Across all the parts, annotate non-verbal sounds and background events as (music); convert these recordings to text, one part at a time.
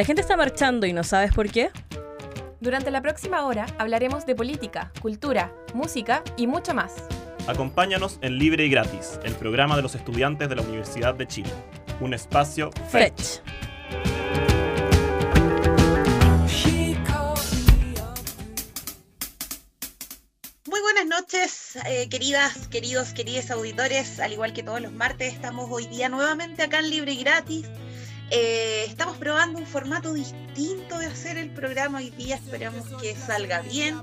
¿La gente está marchando y no sabes por qué? Durante la próxima hora hablaremos de política, cultura, música y mucho más. Acompáñanos en Libre y Gratis, el programa de los estudiantes de la Universidad de Chile. Un espacio Fetch. Muy buenas noches, eh, queridas, queridos, queridos auditores. Al igual que todos los martes, estamos hoy día nuevamente acá en Libre y Gratis. Eh, estamos probando un formato distinto de hacer el programa hoy día. Esperamos que salga bien.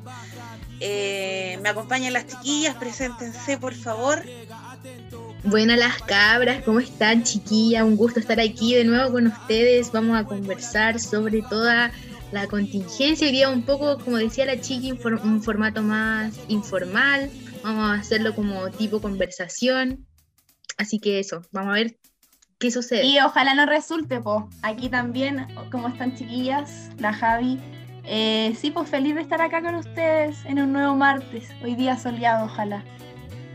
Eh, me acompañan las chiquillas, preséntense por favor. Buenas las cabras, ¿cómo están chiquillas? Un gusto estar aquí de nuevo con ustedes. Vamos a conversar sobre toda la contingencia. Hoy un poco, como decía la chiqui, un formato más informal. Vamos a hacerlo como tipo conversación. Así que eso, vamos a ver qué sucede. Y ojalá no resulte, pues. Aquí también, como están chiquillas, la Javi. Eh, sí, pues feliz de estar acá con ustedes en un nuevo martes. Hoy día soleado, ojalá.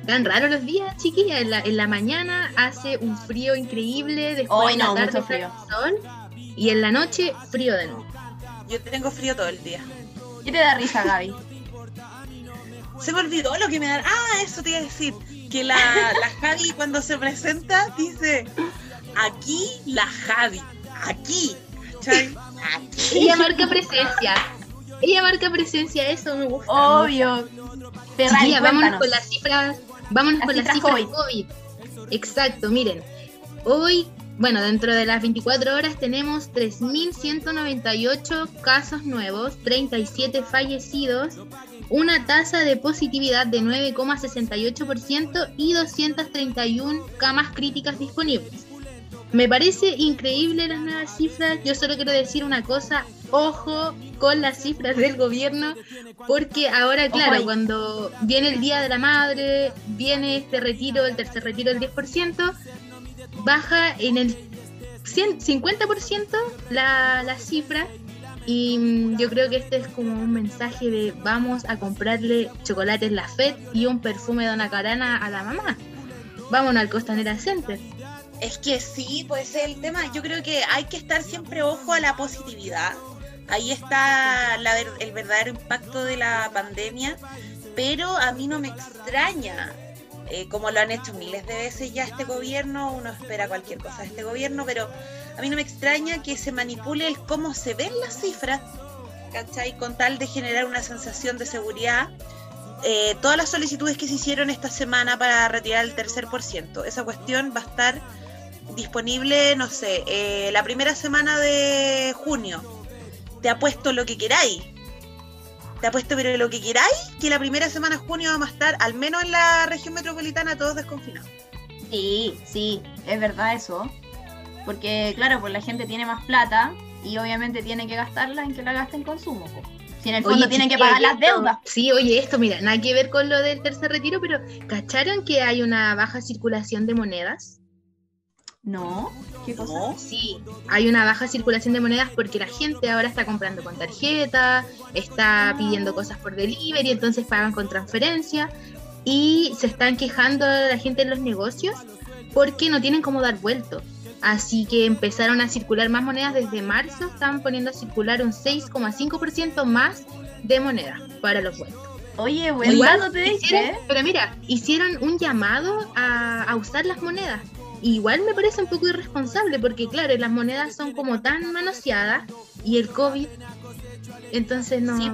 Tan raro los días, chiquillas. En la, en la mañana hace un frío increíble, después Hoy en la no, tarde mucho frío. sol y en la noche frío de nuevo. Yo tengo frío todo el día. ¿Qué te da risa, Gaby? Se me olvidó lo que me da. Ah, eso te iba a decir. Que la, la Javi cuando se presenta dice, aquí la Javi, aquí. ¿cachai? Aquí. Ella marca presencia. Ella marca presencia, eso me gusta. Obvio. Ferrari, Chiquilla, vámonos con las cifras, vámonos Las con las cifras cifras COVID. Exacto, miren. Hoy, bueno, dentro de las 24 horas tenemos 3.198 casos nuevos, 37 fallecidos, una tasa de positividad de 9,68% y 231 camas críticas disponibles. Me parece increíble las nuevas cifras. Yo solo quiero decir una cosa, ojo con las cifras del gobierno, porque ahora, claro, cuando viene el Día de la Madre, viene este retiro, el tercer retiro del 10%, baja en el 100 50% la, la cifra. Y mm, yo creo que este es como un mensaje de vamos a comprarle chocolates La Fed y un perfume de Dona Carana a la mamá. Vámonos al Costanera Center. Es que sí, puede ser el tema. Yo creo que hay que estar siempre ojo a la positividad. Ahí está la el verdadero impacto de la pandemia, pero a mí no me extraña, eh, como lo han hecho miles de veces ya este gobierno, uno espera cualquier cosa de este gobierno, pero a mí no me extraña que se manipule el cómo se ven las cifras, ¿cachai? Con tal de generar una sensación de seguridad. Eh, todas las solicitudes que se hicieron esta semana para retirar el tercer por ciento, esa cuestión va a estar disponible, no sé, eh, la primera semana de junio. Te apuesto lo que queráis. Te apuesto pero lo que queráis, que la primera semana de junio vamos a estar, al menos en la región metropolitana, todos desconfinados. Sí, sí, es verdad eso. Porque, claro, pues la gente tiene más plata y obviamente tiene que gastarla en que la gaste en consumo. Si en el fondo Oye, tienen que pagar las deudas. Sí, oye, esto, mira, nada que ver con lo del tercer retiro, pero ¿cacharon que hay una baja circulación de monedas? No, ¿qué cosa? ¿No? Sí, hay una baja circulación de monedas porque la gente ahora está comprando con tarjeta, está pidiendo cosas por delivery, entonces pagan con transferencia y se están quejando la gente en los negocios porque no tienen cómo dar vuelto. Así que empezaron a circular más monedas desde marzo, están poniendo a circular un 6,5% más de monedas para los vueltos. Oye, buen Igual te hicieron- diste. Pero mira, hicieron un llamado a, a usar las monedas. Igual me parece un poco irresponsable porque, claro, las monedas son como tan manoseadas y el COVID. Entonces no. Sí.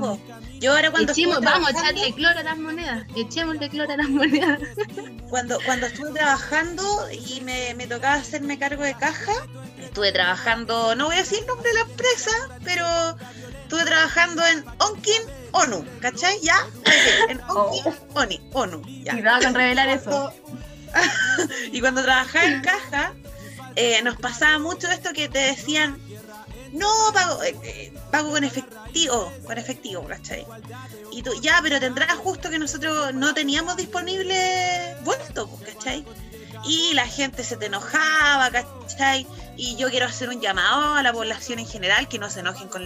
Yo ahora cuando Echemos- vamos a echarle cloro a las monedas. Echémosle cloro a las monedas. (laughs) cuando, cuando estuve trabajando y me, me tocaba hacerme cargo de caja, estuve trabajando, no voy a decir el nombre de la empresa, pero estuve trabajando en Onkin ONU, ¿cachai? Ya, en (laughs) Onkin Oni, ONU, ya. Con revelar eso. (laughs) Y cuando trabajaba en caja, eh, nos pasaba mucho esto que te decían, no, pago, eh, eh, pago con efectivo, con efectivo, ¿cachai? Y tú, ya, pero tendrás justo que nosotros no teníamos disponible vuelto, pues, ¿cachai? Y la gente se te enojaba, ¿cachai? Y yo quiero hacer un llamado a la población en general que no se enojen con,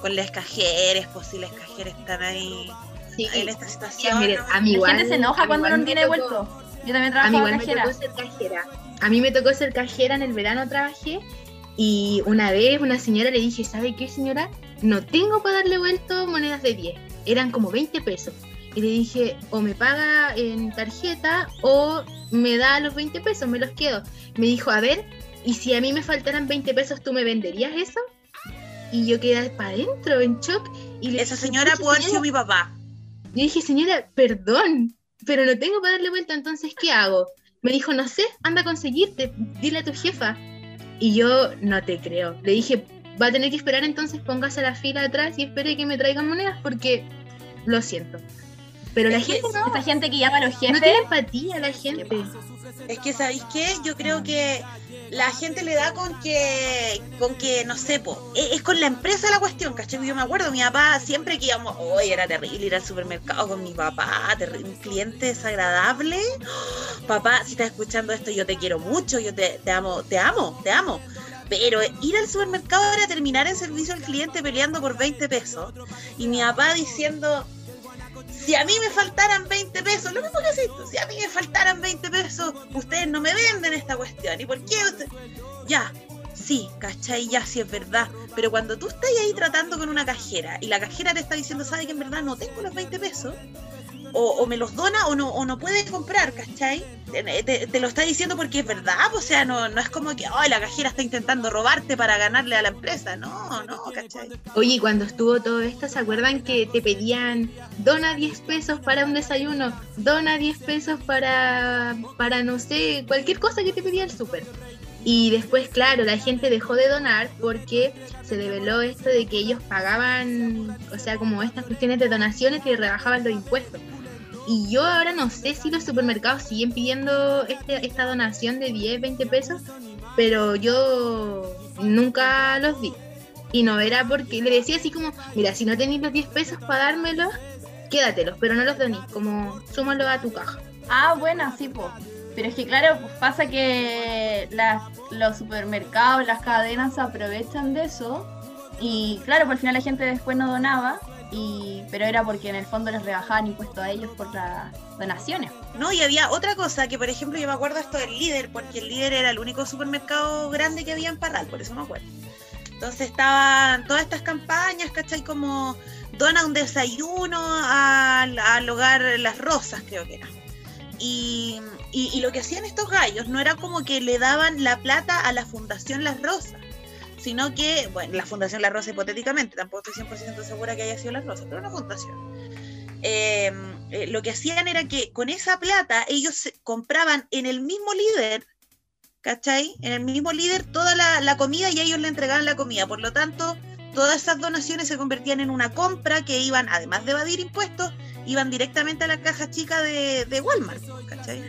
con las cajeras, pues si las cajeras están ahí Sí, en esta sí, situación. a mí La igual. gente se enoja cuando no tiene vuelto. Yo también A mí igual me cajera. tocó ser cajera. A mí me tocó ser cajera, en el verano trabajé Y una vez una señora le dije, ¿sabe qué señora? No tengo para darle vuelto monedas de 10. Eran como 20 pesos. Y le dije, o me paga en tarjeta o me da los 20 pesos, me los quedo. Me dijo, a ver, ¿y si a mí me faltaran 20 pesos, tú me venderías eso? Y yo quedé para adentro, en shock. Y le Esa dije, señora "Pucha, pudo haber sido señora". mi papá. Yo dije, señora, perdón, pero no tengo para darle vuelta, entonces, ¿qué hago? Me dijo, no sé, anda a conseguirte, dile a tu jefa. Y yo no te creo. Le dije, va a tener que esperar entonces, póngase la fila atrás y espere que me traigan monedas porque lo siento. Pero la gente no, Esa gente que llama a los no jefes. tiene empatía la gente. Es que, ¿sabéis qué? Yo creo que la gente le da con que, con que no sé, po, es, es con la empresa la cuestión, ¿cachai? Yo me acuerdo, mi papá siempre que íbamos, hoy era terrible ir al supermercado con mi papá, un cliente desagradable. (gasps) Papá, si estás escuchando esto, yo te quiero mucho, yo te, te amo, te amo, te amo. Pero ir al supermercado era terminar en servicio al cliente peleando por 20 pesos. Y mi papá diciendo, si a mí me faltaran 20 pesos, lo mismo que tú, si a mí me faltaran 20 pesos, ustedes no me venden esta cuestión. ¿Y por qué? usted- Ya, sí, ¿cachai? Ya sí es verdad. Pero cuando tú estás ahí tratando con una cajera y la cajera te está diciendo, ¿sabe que en verdad no tengo los 20 pesos? O, me los dona o no, o no puede comprar, ¿cachai? Te, lo está diciendo porque es verdad, o sea, no, no es como que, ay, la cajera está intentando robarte para ganarle a la empresa. No, no, ¿cachai? Oye, cuando estuvo todo esto, ¿se acuerdan que te pedían dona 10 pesos para un desayuno? Dona 10 pesos para, para no sé, cualquier cosa que te pedía el súper. Y después, claro, la gente dejó de donar porque se develó esto de que ellos pagaban, o sea, como estas cuestiones de donaciones que rebajaban los impuestos. Y yo ahora no sé si los supermercados siguen pidiendo este, esta donación de 10, 20 pesos, pero yo nunca los di. Y no era porque le decía así como, mira, si no tenéis los 10 pesos para dármelos, quédatelos, pero no los donís, como súmalo a tu caja. Ah, bueno, sí, pues. Pero es que claro, pues pasa que las- los supermercados, las cadenas aprovechan de eso. Y claro, por al final la gente después no donaba. Y, pero era porque en el fondo les rebajaban impuestos a ellos por las donaciones. No, y había otra cosa que, por ejemplo, yo me acuerdo esto del líder, porque el líder era el único supermercado grande que había en Parral, por eso me acuerdo. Entonces estaban todas estas campañas, ¿cachai? Como dona un desayuno al, al hogar Las Rosas, creo que era. Y, y- y lo que hacían estos gallos no era como que le daban la plata a la Fundación Las Rosas, sino que, bueno, la Fundación Las Rosas hipotéticamente, tampoco estoy 100% segura que haya sido Las Rosas, pero una fundación. Eh, eh, lo que hacían era que con esa plata ellos compraban en el mismo líder, ¿cachai? En el mismo líder toda la, la comida y ellos le entregaban la comida. Por lo tanto, todas esas donaciones se convertían en una compra que iban, además de evadir impuestos, iban directamente a la caja chica de, de Walmart, ¿cachai?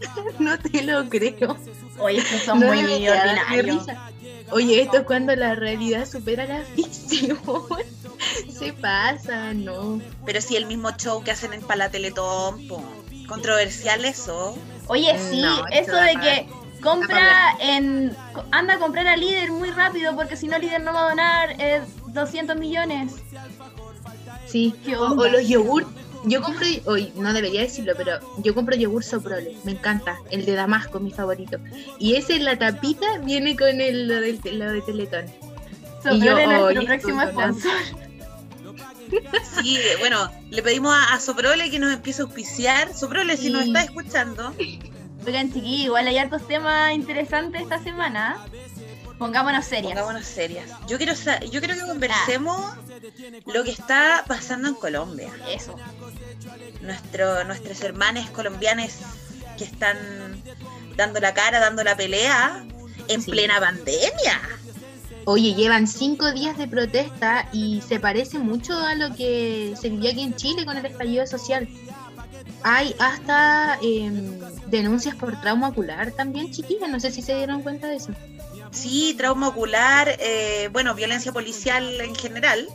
(laughs) No te lo creo. Oye, estos son No muy risa. Oye, esto es cuando la realidad supera la ficción. (laughs) Se pasa, no. Pero si el mismo show que hacen en Pala Teletón, po, controversial eso. Oye, sí, No, eso de que compra en. Anda a comprar a líder muy rápido porque si no, líder no va a donar eh, 200 millones. Sí, ¿Qué o, onda? o los yogur. Yo compro, hoy no debería decirlo, pero yo compro yogur soprole, me encanta, el de Damasco, mi favorito. Y ese en la tapita viene con el, lo, del, lo de Teletón. Y yo, Soprole, nuestro oye, próximo sponsor. (laughs) Sí, bueno, le pedimos a, a Soprole que nos empiece a auspiciar. Soprole, si nos Sí. está escuchando, Oigan, chiquillos, igual hay hartos temas interesantes esta semana. Pongámonos serias. pongámonos serias. Yo quiero, sa- yo quiero que conversemos lo que está pasando en Colombia. Eso. Nuestro, nuestros hermanos colombianos que están dando la cara, dando la pelea en Sí. plena pandemia. Oye, llevan cinco días de protesta y se parece mucho a lo que se vivió aquí en Chile con el estallido social. Hay hasta em, denuncias por trauma ocular también, chiquillas. No sé si se dieron cuenta de eso. Sí, trauma ocular, eh, bueno, violencia policial en general.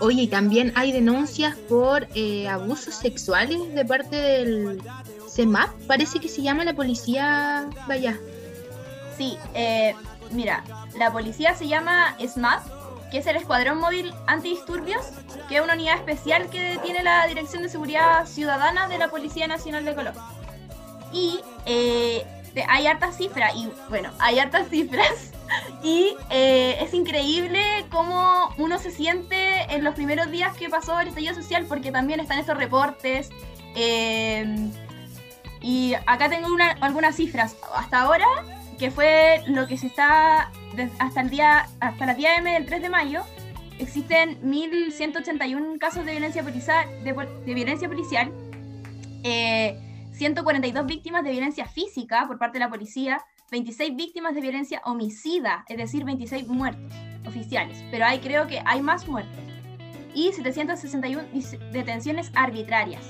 Oye, y también hay denuncias por eh, abusos sexuales de parte del CEMAP, parece que se llama la policía, vaya. Sí, eh, mira, la policía se llama SMAT, que es el Escuadrón Móvil Antidisturbios, que es una unidad especial que tiene la Dirección de Seguridad Ciudadana de la Policía Nacional de Colombia. Y eh, hay hartas cifras y bueno, hay hartas cifras y eh, es increíble cómo uno se siente en los primeros días que pasó el estallido social porque también están estos reportes eh, y acá tengo una- algunas cifras. Hasta ahora que fue lo que se está hasta el día hasta la día M del 3 de mayo existen 1181 casos de violencia policial de, violencia policial eh, 142 víctimas de violencia física por parte de la policía, 26 víctimas de violencia homicida, es decir, 26 muertos oficiales, pero hay creo que hay más muertos, y 761 dis- detenciones arbitrarias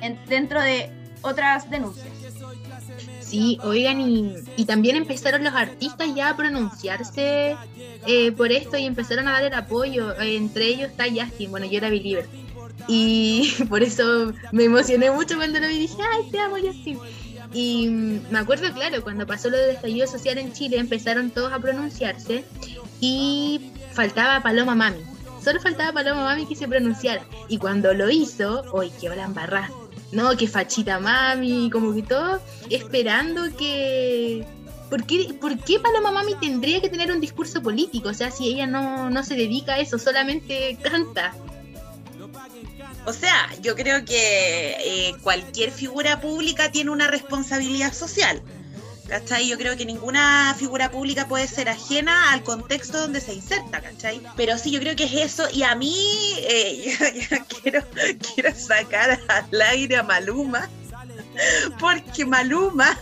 en- dentro de otras denuncias. Sí, oigan, y, también empezaron los artistas ya a pronunciarse eh, por esto y empezaron a dar el apoyo. Entre ellos está Justin, bueno, yo era believer. Y (laughs) por eso me emocioné mucho cuando lo vi y dije, ay, te amo, Justin. Y me acuerdo, claro, cuando pasó lo del estallido social en Chile, empezaron todos a pronunciarse y faltaba Paloma Mami. Solo faltaba Paloma Mami que se pronunciara. Y cuando lo hizo, uy, qué la embarrada. No, que fachita mami, como que todo esperando que... ¿Por qué, ¿Por qué Paloma Mami tendría que tener un discurso político? O sea, si ella no, no se dedica a eso, solamente canta. O sea, yo creo que eh, cualquier figura pública tiene una responsabilidad social. ¿Cachai? Yo creo que ninguna figura pública puede ser ajena al contexto donde se inserta, ¿cachai? Pero sí, yo creo que es eso. Y a mí, eh, yo, (laughs) yo quiero, quiero sacar al aire a Maluma. Porque Maluma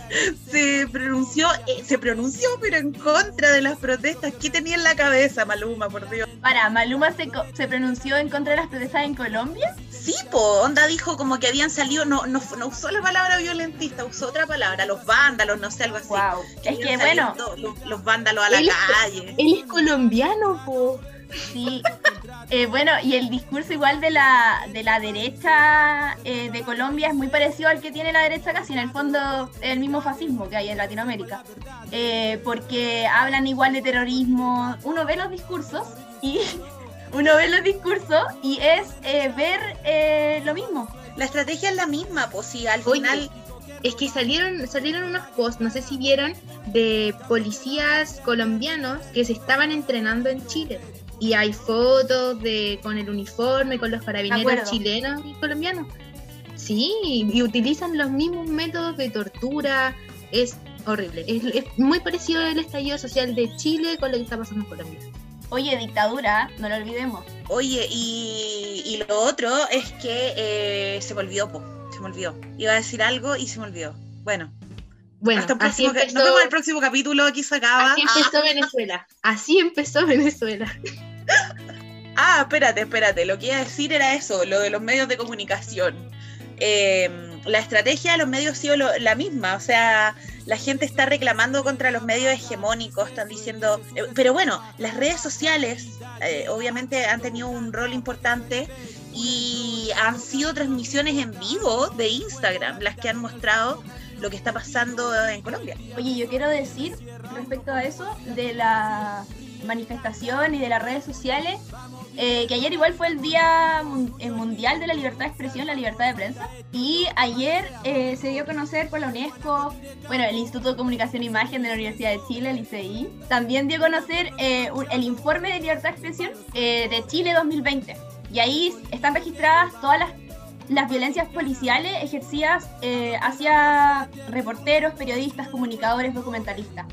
se pronunció, eh, se pronunció, pero en contra de las protestas. ¿Qué tenía en la cabeza Maluma, por Dios? Para, Maluma se, pronunció en contra de las protestas en Colombia. Sí, po, Onda dijo como que habían salido, no, no, no usó la palabra violentista, usó otra palabra, los vándalos, no sé, algo así. Wow. Que Es que bueno, los, los vándalos a la Él- calle. Él es colombiano, po. (laughs) Sí, Eh, bueno, y el discurso igual de la, de la derecha eh, de Colombia es muy parecido al que tiene la derecha casi, en el fondo es el mismo fascismo que hay en Latinoamérica, Eh, porque hablan igual de terrorismo, uno ve los discursos y (laughs) uno ve los discursos y es eh, ver eh, lo mismo. La estrategia es la misma, pues sí, al Oye, final, Es que salieron, salieron unos posts, no sé si vieron, de policías colombianos que se estaban entrenando en Chile. Y hay fotos de con el uniforme, con los carabineros chilenos y colombianos. Sí, y utilizan los mismos métodos de tortura. Es horrible. Es, es muy parecido al estallido social de Chile con lo que está pasando en Colombia. Oye, dictadura, no lo olvidemos. oye, y, y lo otro es que eh, se me olvidó, po, se me olvidó. Iba a decir algo y se me olvidó. Bueno, Bueno, hasta el así empezó, nos vemos en el próximo capítulo, aquí se acaba. así empezó Venezuela. Así empezó Venezuela. (laughs) Ah, espérate, espérate. Lo que iba a decir era eso, lo de los medios de comunicación. Eh, la estrategia de los medios ha sido lo- la misma. O sea, la gente está reclamando contra los medios hegemónicos, están diciendo. eh, pero bueno, las redes sociales eh, obviamente han tenido un rol importante y han sido transmisiones en vivo de Instagram las que han mostrado lo que está pasando en Colombia. Oye, yo quiero decir respecto a eso de la manifestación y de las redes sociales, eh, que ayer igual fue el Día eh, Mundial de la Libertad de Expresión, la libertad de prensa, y ayer eh, se dio a conocer por la UNESCO, bueno, el Instituto de Comunicación e Imagen de la Universidad de Chile, el ICI, también dio a conocer eh, un- el informe de libertad de expresión eh, de Chile 2020, y ahí están registradas todas las las violencias policiales ejercidas eh, hacia reporteros, periodistas, comunicadores, documentalistas.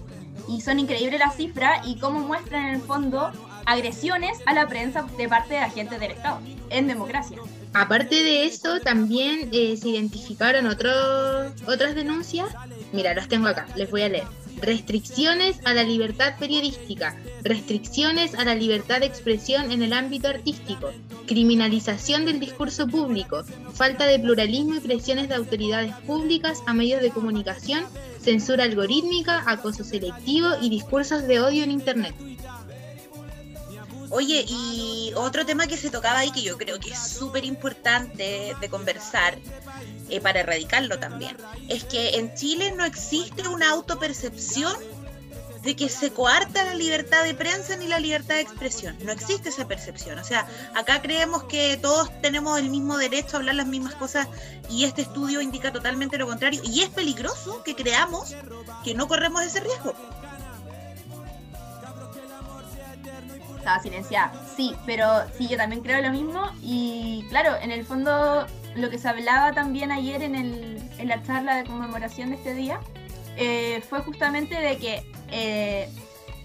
Y son increíbles las cifras y cómo muestran en el fondo agresiones a la prensa de parte de agentes del Estado en democracia. Aparte de eso, también eh, se identificaron otros otras denuncias. Mira, los tengo acá, les voy a leer. Restricciones a la libertad periodística, restricciones a la libertad de expresión en el ámbito artístico, criminalización del discurso público, falta de pluralismo y presiones de autoridades públicas a medios de comunicación, censura algorítmica, acoso selectivo y discursos de odio en Internet. Oye, y otro tema que se tocaba ahí que yo creo que es súper importante de conversar eh, para erradicarlo también, es que en Chile no existe una autopercepción de que se coarta la libertad de prensa ni la libertad de expresión. No existe esa percepción. O sea, acá creemos que todos tenemos el mismo derecho a hablar las mismas cosas y este estudio indica totalmente lo contrario. Y es peligroso que creamos que no corremos ese riesgo. Estaba silenciada. Sí, pero sí, yo también creo lo mismo. Y claro, en el fondo, lo que se hablaba también ayer en, el, en la charla de conmemoración de este día eh, fue justamente de que eh,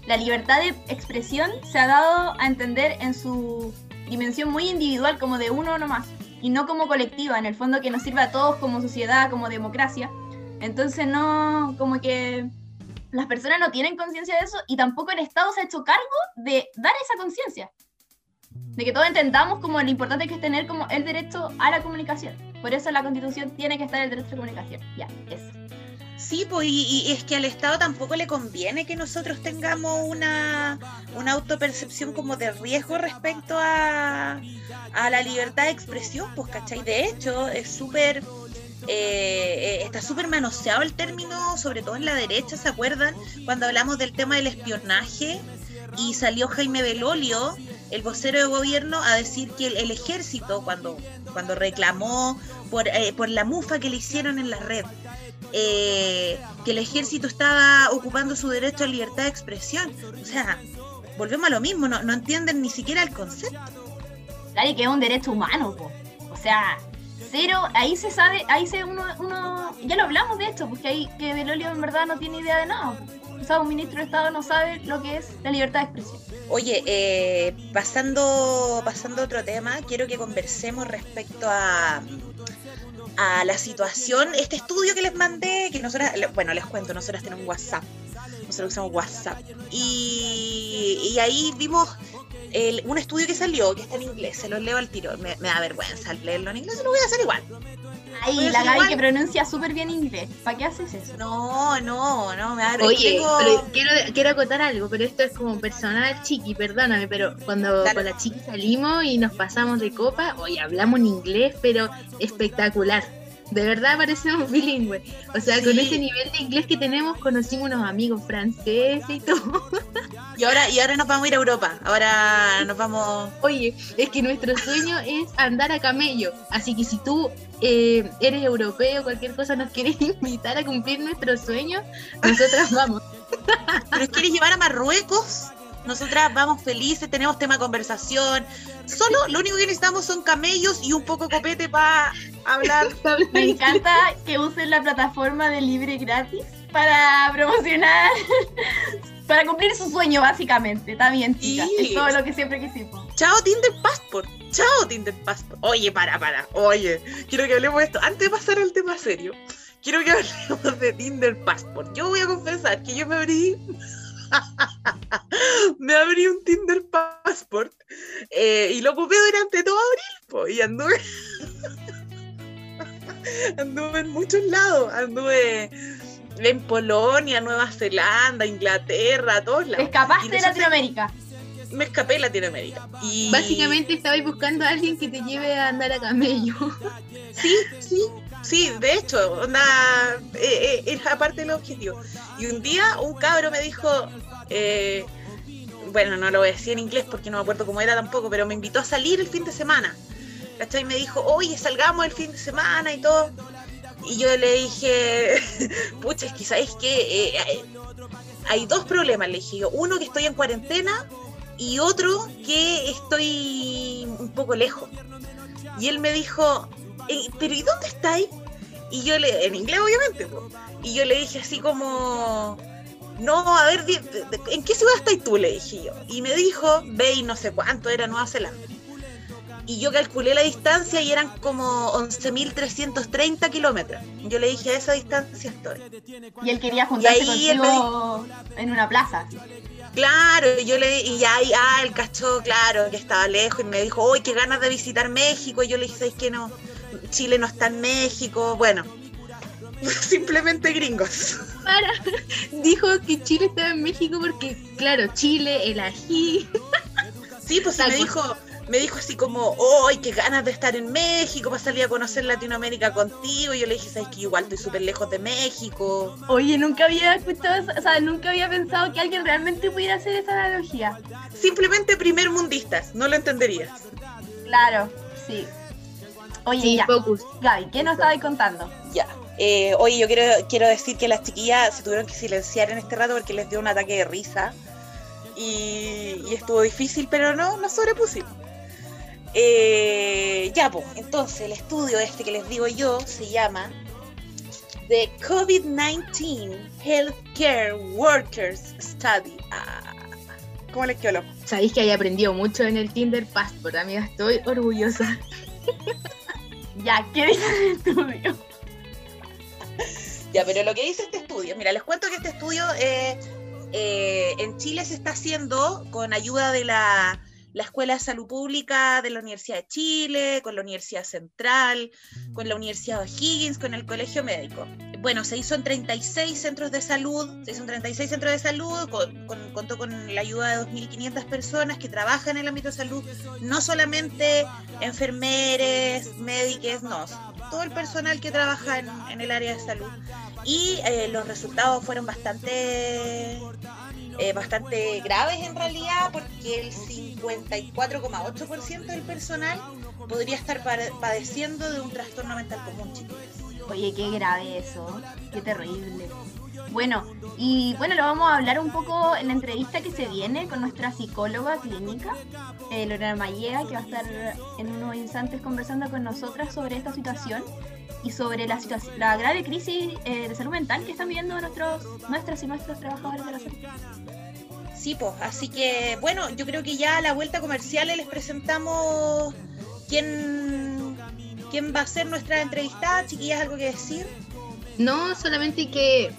la libertad de expresión se ha dado a entender en su dimensión muy individual, como de uno nomás, y no como colectiva, en el fondo que nos sirve a todos como sociedad, como democracia. Entonces no, como que las personas no tienen conciencia de eso y tampoco el Estado se ha hecho cargo de dar esa conciencia. De que todos entendamos como lo importante que es tener como el derecho a la comunicación. Por eso en la Constitución tiene que estar el derecho a la comunicación. Ya, eso. Sí, pues, y, y es que al Estado tampoco le conviene que nosotros tengamos una, una autopercepción como de riesgo respecto a, a la libertad de expresión, pues, ¿cachai? De hecho, es súper... eh, eh, está súper manoseado el término, sobre todo en la derecha, ¿se acuerdan? Cuando hablamos del tema del espionaje y salió Jaime Belolio, el vocero de gobierno, a decir que el, ejército, cuando, cuando reclamó por, eh, por la mufa que le hicieron en la red, eh, que el ejército estaba ocupando su derecho a libertad de expresión. O sea, volvemos a lo mismo, no, no entienden ni siquiera el concepto. Claro, y que es un derecho humano, po. O sea, cero, ahí se sabe, ahí se uno, uno, ya lo hablamos de esto, porque ahí que Belolio en verdad no tiene idea de nada. O sea, un ministro de Estado no sabe lo que es la libertad de expresión. Oye, eh, pasando, pasando a otro tema, quiero que conversemos respecto a, a la situación, este estudio que les mandé, que nosotros, bueno, les cuento, nosotros tenemos WhatsApp, nosotros usamos WhatsApp, y, y ahí vimos el- un estudio que salió, que está en inglés, se lo leo al tiro, me, me da vergüenza leerlo en inglés, lo voy a hacer igual. Ahí, Voy a la Gaby igual. que pronuncia súper bien inglés. ¿Para qué haces eso? No, no, no, me da vergüenza. Oye, Tengo- pero quiero, quiero acotar algo, pero esto es como personal, Chiqui, perdóname, pero cuando Dale. con la Chiqui salimos y nos pasamos de copa, oye, hablamos en inglés, pero espectacular. De verdad parecemos bilingües. O sea, con ese nivel de inglés que tenemos, conocimos unos amigos franceses y todo. (laughs) Y ahora, y ahora nos vamos a ir a Europa, ahora nos vamos... Oye, es que nuestro sueño es andar a camello. Así que si tú eh, eres europeo, cualquier cosa nos quieres (laughs) invitar a cumplir nuestro sueño, nosotras vamos. (laughs) ¿Nos quieres llevar a Marruecos? Nosotras vamos felices, tenemos tema de conversación. Solo lo único que necesitamos son camellos y un poco de copete para hablar. (laughs) Me encanta que usen la plataforma de libre gratis para promocionar, (laughs) para cumplir su sueño, básicamente. Está bien, chicas. Sí. Es todo lo que siempre quisimos. Chao Tinder Passport. Chao Tinder Passport. Oye, para, para. Oye, quiero que hablemos de esto. Antes de pasar al tema serio, quiero que hablemos de Tinder Passport. Yo voy a confesar que yo me abrí. Me abrí un Tinder Passport eh, y lo ocupé durante todo abril po, y anduve (laughs) anduve en muchos lados anduve en Polonia, Nueva Zelanda, Inglaterra, todos lados. Escapaste de Latinoamérica. Me escapé de Latinoamérica. Y... Básicamente estabais buscando a alguien que te lleve a andar a camello. (laughs) Sí, sí, sí, de hecho, onda, eh, eh, era parte del objetivo. Y un día un cabro me dijo, eh, bueno, no lo voy a decir en inglés porque no me acuerdo cómo era tampoco, pero me invitó a salir el fin de semana. ¿Cachai? Me dijo, oye, salgamos el fin de semana y todo. Y yo le dije, (laughs) pucha, es que sabes que hay dos problemas, le dije yo. Uno que estoy en cuarentena y otro que estoy un poco lejos. Y él me dijo, "Eh, pero ¿y dónde estáis? Y yo le, en inglés obviamente, y yo le dije así como, no, a ver, ¿en qué ciudad estáis tú? Le dije yo. Y me dijo, ve y no sé cuánto era Nueva Zelanda. Y yo calculé la distancia y eran como 11.330 kilómetros. Yo le dije, a esa distancia estoy. Y él quería juntarse ahí contigo en una plaza. Claro, y yo le y y, ah, él cachó, claro, que estaba lejos y me dijo, uy, qué ganas de visitar México. Y yo le dije, ¿sabes qué no? Chile no está en México. Bueno, (laughs) simplemente gringos. Para. Dijo que Chile estaba en México porque, claro, Chile, el ají. Sí, pues me dijo, me dijo así como, ¡ay, qué ganas de estar en México para salir a conocer Latinoamérica contigo! Y yo le dije, ¿sabes que igual estoy súper lejos de México? Oye, nunca había escuchado, eso, o sea, nunca había pensado que alguien realmente pudiera hacer esa analogía. Simplemente primer mundistas, no lo entenderías. Claro, sí. Oye, Sí, ya. focus. Gaby, ¿qué nos estabas contando? Ya. Eh, oye, yo quiero, quiero decir que las chiquillas se tuvieron que silenciar en este rato porque les dio un ataque de risa. Y, y estuvo difícil, pero no, no sobrepusimos. Eh, ya, pues, entonces el estudio este que les digo yo se llama The COVID-19 Healthcare Workers Study. Ah, ¿Cómo les quedó? Sabéis que haya aprendido mucho en el Tinder Passport, amiga. Estoy orgullosa. (laughs) Ya, ¿qué dice el estudio? Ya, pero lo que dice este estudio, mira, les cuento que este estudio eh, eh, en Chile se está haciendo con ayuda de la, la Escuela de Salud Pública de la Universidad de Chile, con la Universidad Central, con la Universidad de O'Higgins, con el Colegio Médico. Bueno, se hizo en 36 centros de salud, se hizo en 36 centros de salud, con- con- contó con la ayuda de 2.500 personas que trabajan en el ámbito de salud, no solamente enfermeres, médicos, no, todo el personal que trabaja en, en el área de salud. Y eh, los resultados fueron bastante, eh, bastante graves en realidad, porque el 54,8% del personal podría estar padeciendo de un trastorno mental común, chicos. Oye, qué grave eso, qué terrible. Bueno, y bueno, lo vamos a hablar un poco en la entrevista que se viene con nuestra psicóloga clínica, eh, Lorena Mayea, que va a estar en unos instantes conversando con nosotras sobre esta situación y sobre la, la grave crisis eh, de salud mental que están viviendo nuestros, nuestras y nuestros trabajadores de la salud. Sí, así que bueno, yo creo que ya a la vuelta comercial les presentamos quién, quién va a ser nuestra entrevistada. Chiquillas, ¿algo que decir? No, solamente que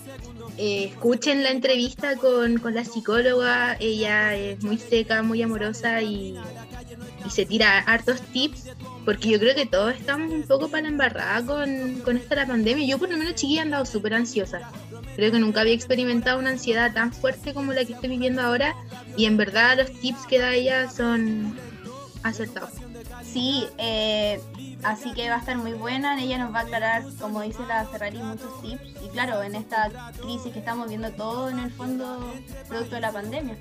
eh, escuchen la entrevista con, con la psicóloga. Ella es muy seca, muy amorosa y, y se tira hartos tips. Porque yo creo que todos estamos un poco para la embarrada con, con esta la pandemia. Yo por lo menos chiquilla he andado súper ansiosa. Creo que nunca había experimentado una ansiedad tan fuerte como la que estoy viviendo ahora. Y en verdad los tips que da ella son acertados. Sí, eh, así que va a estar muy buena. Ella nos va a aclarar, como dice la Ferrari, muchos tips. Y claro, en esta crisis que estamos viendo todo, en el fondo, producto de la pandemia.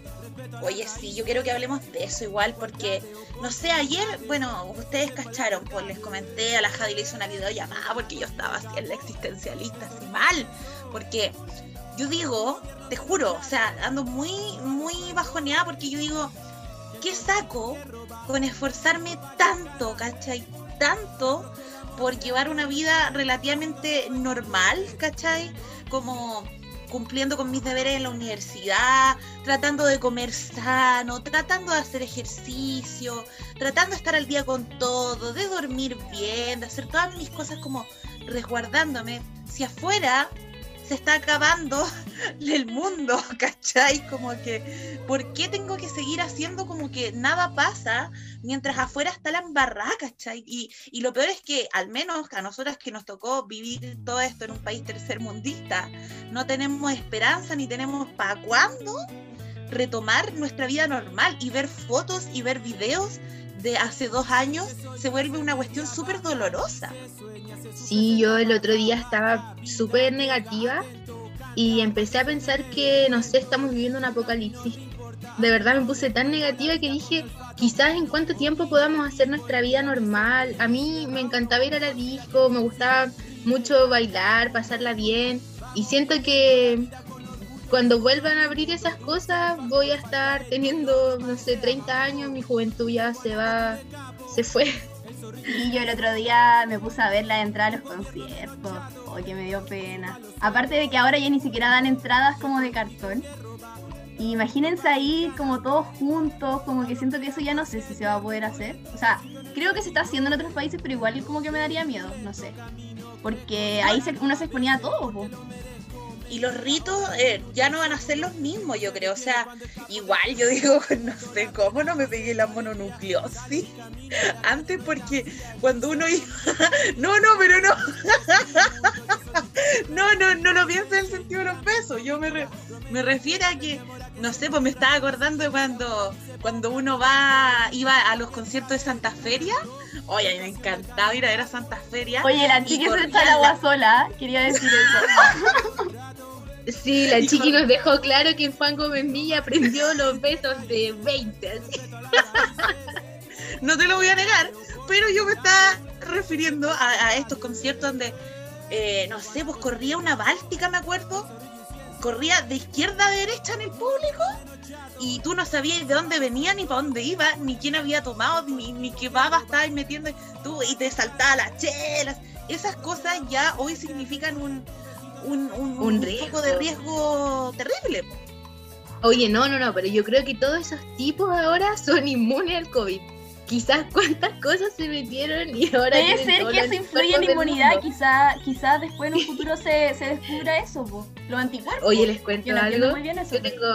Oye, sí, yo quiero que hablemos de eso igual, porque, no sé, ayer, bueno, ustedes cacharon, pues les comenté, a la Javi le hice una videollamada porque yo estaba así en la existencialista, así mal, porque yo digo, te juro, o sea, ando muy, muy bajoneada porque yo digo, ¿qué saco con esforzarme tanto, cachai? Tanto por llevar una vida relativamente normal, cachai? Como cumpliendo con mis deberes en la universidad, tratando de comer sano, tratando de hacer ejercicio, tratando de estar al día con todo, de dormir bien, de hacer todas mis cosas como resguardándome. Si afuera se está acabando (laughs) el mundo, (laughs) ¿cachai? Como que, ¿por qué tengo que seguir haciendo como que nada pasa mientras afuera está la embarrada, ¿cachai? Y, y lo peor es que, al menos a nosotras que nos tocó vivir todo esto en un país tercermundista, no tenemos esperanza ni tenemos para cuándo retomar nuestra vida normal y ver fotos y ver videos de hace dos años se vuelve una cuestión súper dolorosa. Sí, yo el otro día estaba súper negativa y empecé a pensar que, no sé, estamos viviendo un apocalipsis. De verdad me puse tan negativa que dije, quizás en cuánto tiempo podamos hacer nuestra vida normal. A mí me encantaba ir a la disco, me gustaba mucho bailar, pasarla bien y siento que cuando vuelvan a abrir esas cosas voy a estar teniendo, no sé, 30 años, mi juventud ya se va, se fue. Y yo el otro día me puse a ver la entrada a los conciertos. Oh, que me dio pena. Aparte de que ahora ya ni siquiera dan entradas como de cartón. Imagínense ahí como todos juntos, como que siento que eso ya no sé si se va a poder hacer. O sea, creo que se está haciendo en otros países, pero igual como que me daría miedo, no sé. Porque ahí se- uno se exponía a todo. Y los ritos eh, ya no van a ser los mismos, yo creo. O sea, igual yo digo, (laughs) no sé cómo no me pegué la mononucleosis antes, porque cuando uno iba. (laughs) No, no, pero no. (laughs) No, no, no lo pienso en el sentido de los besos. Yo me, re- me refiero a que, no sé, pues me estaba acordando de cuando cuando uno va, iba a los conciertos de Santa Feria, oye, a mí me encantaba ir a ver a Santa Feria. Oye, la chica se echa el agua sola, quería decir eso. Sí, la chiqui nos dejó claro que Juan Gómez Milla aprendió los besos de 20. así. (laughs) no te lo voy a negar, pero yo me estaba refiriendo a, a estos conciertos donde, eh, no sé, pues corría una báltica, me acuerdo, corría de izquierda a derecha en el público y tú no sabías de dónde venía, ni para dónde iba, ni quién había tomado, ni, ni qué baba estabas metiendo tú y te saltaba las chelas. Esas cosas ya hoy significan un, un, un, Un un riesgo. poco de riesgo terrible. Oye, no, no, no, pero yo creo que todos esos tipos ahora (laughs) son inmunes al COVID. Quizás cuántas cosas se metieron y ahora. Debe tienen ser que eso influye en inmunidad, mundo. quizá, quizá después en un futuro se, se descubra eso, po, los anticuerpos. Oye, les cuento Yo no entiendo algo. muy bien eso. Yo tengo,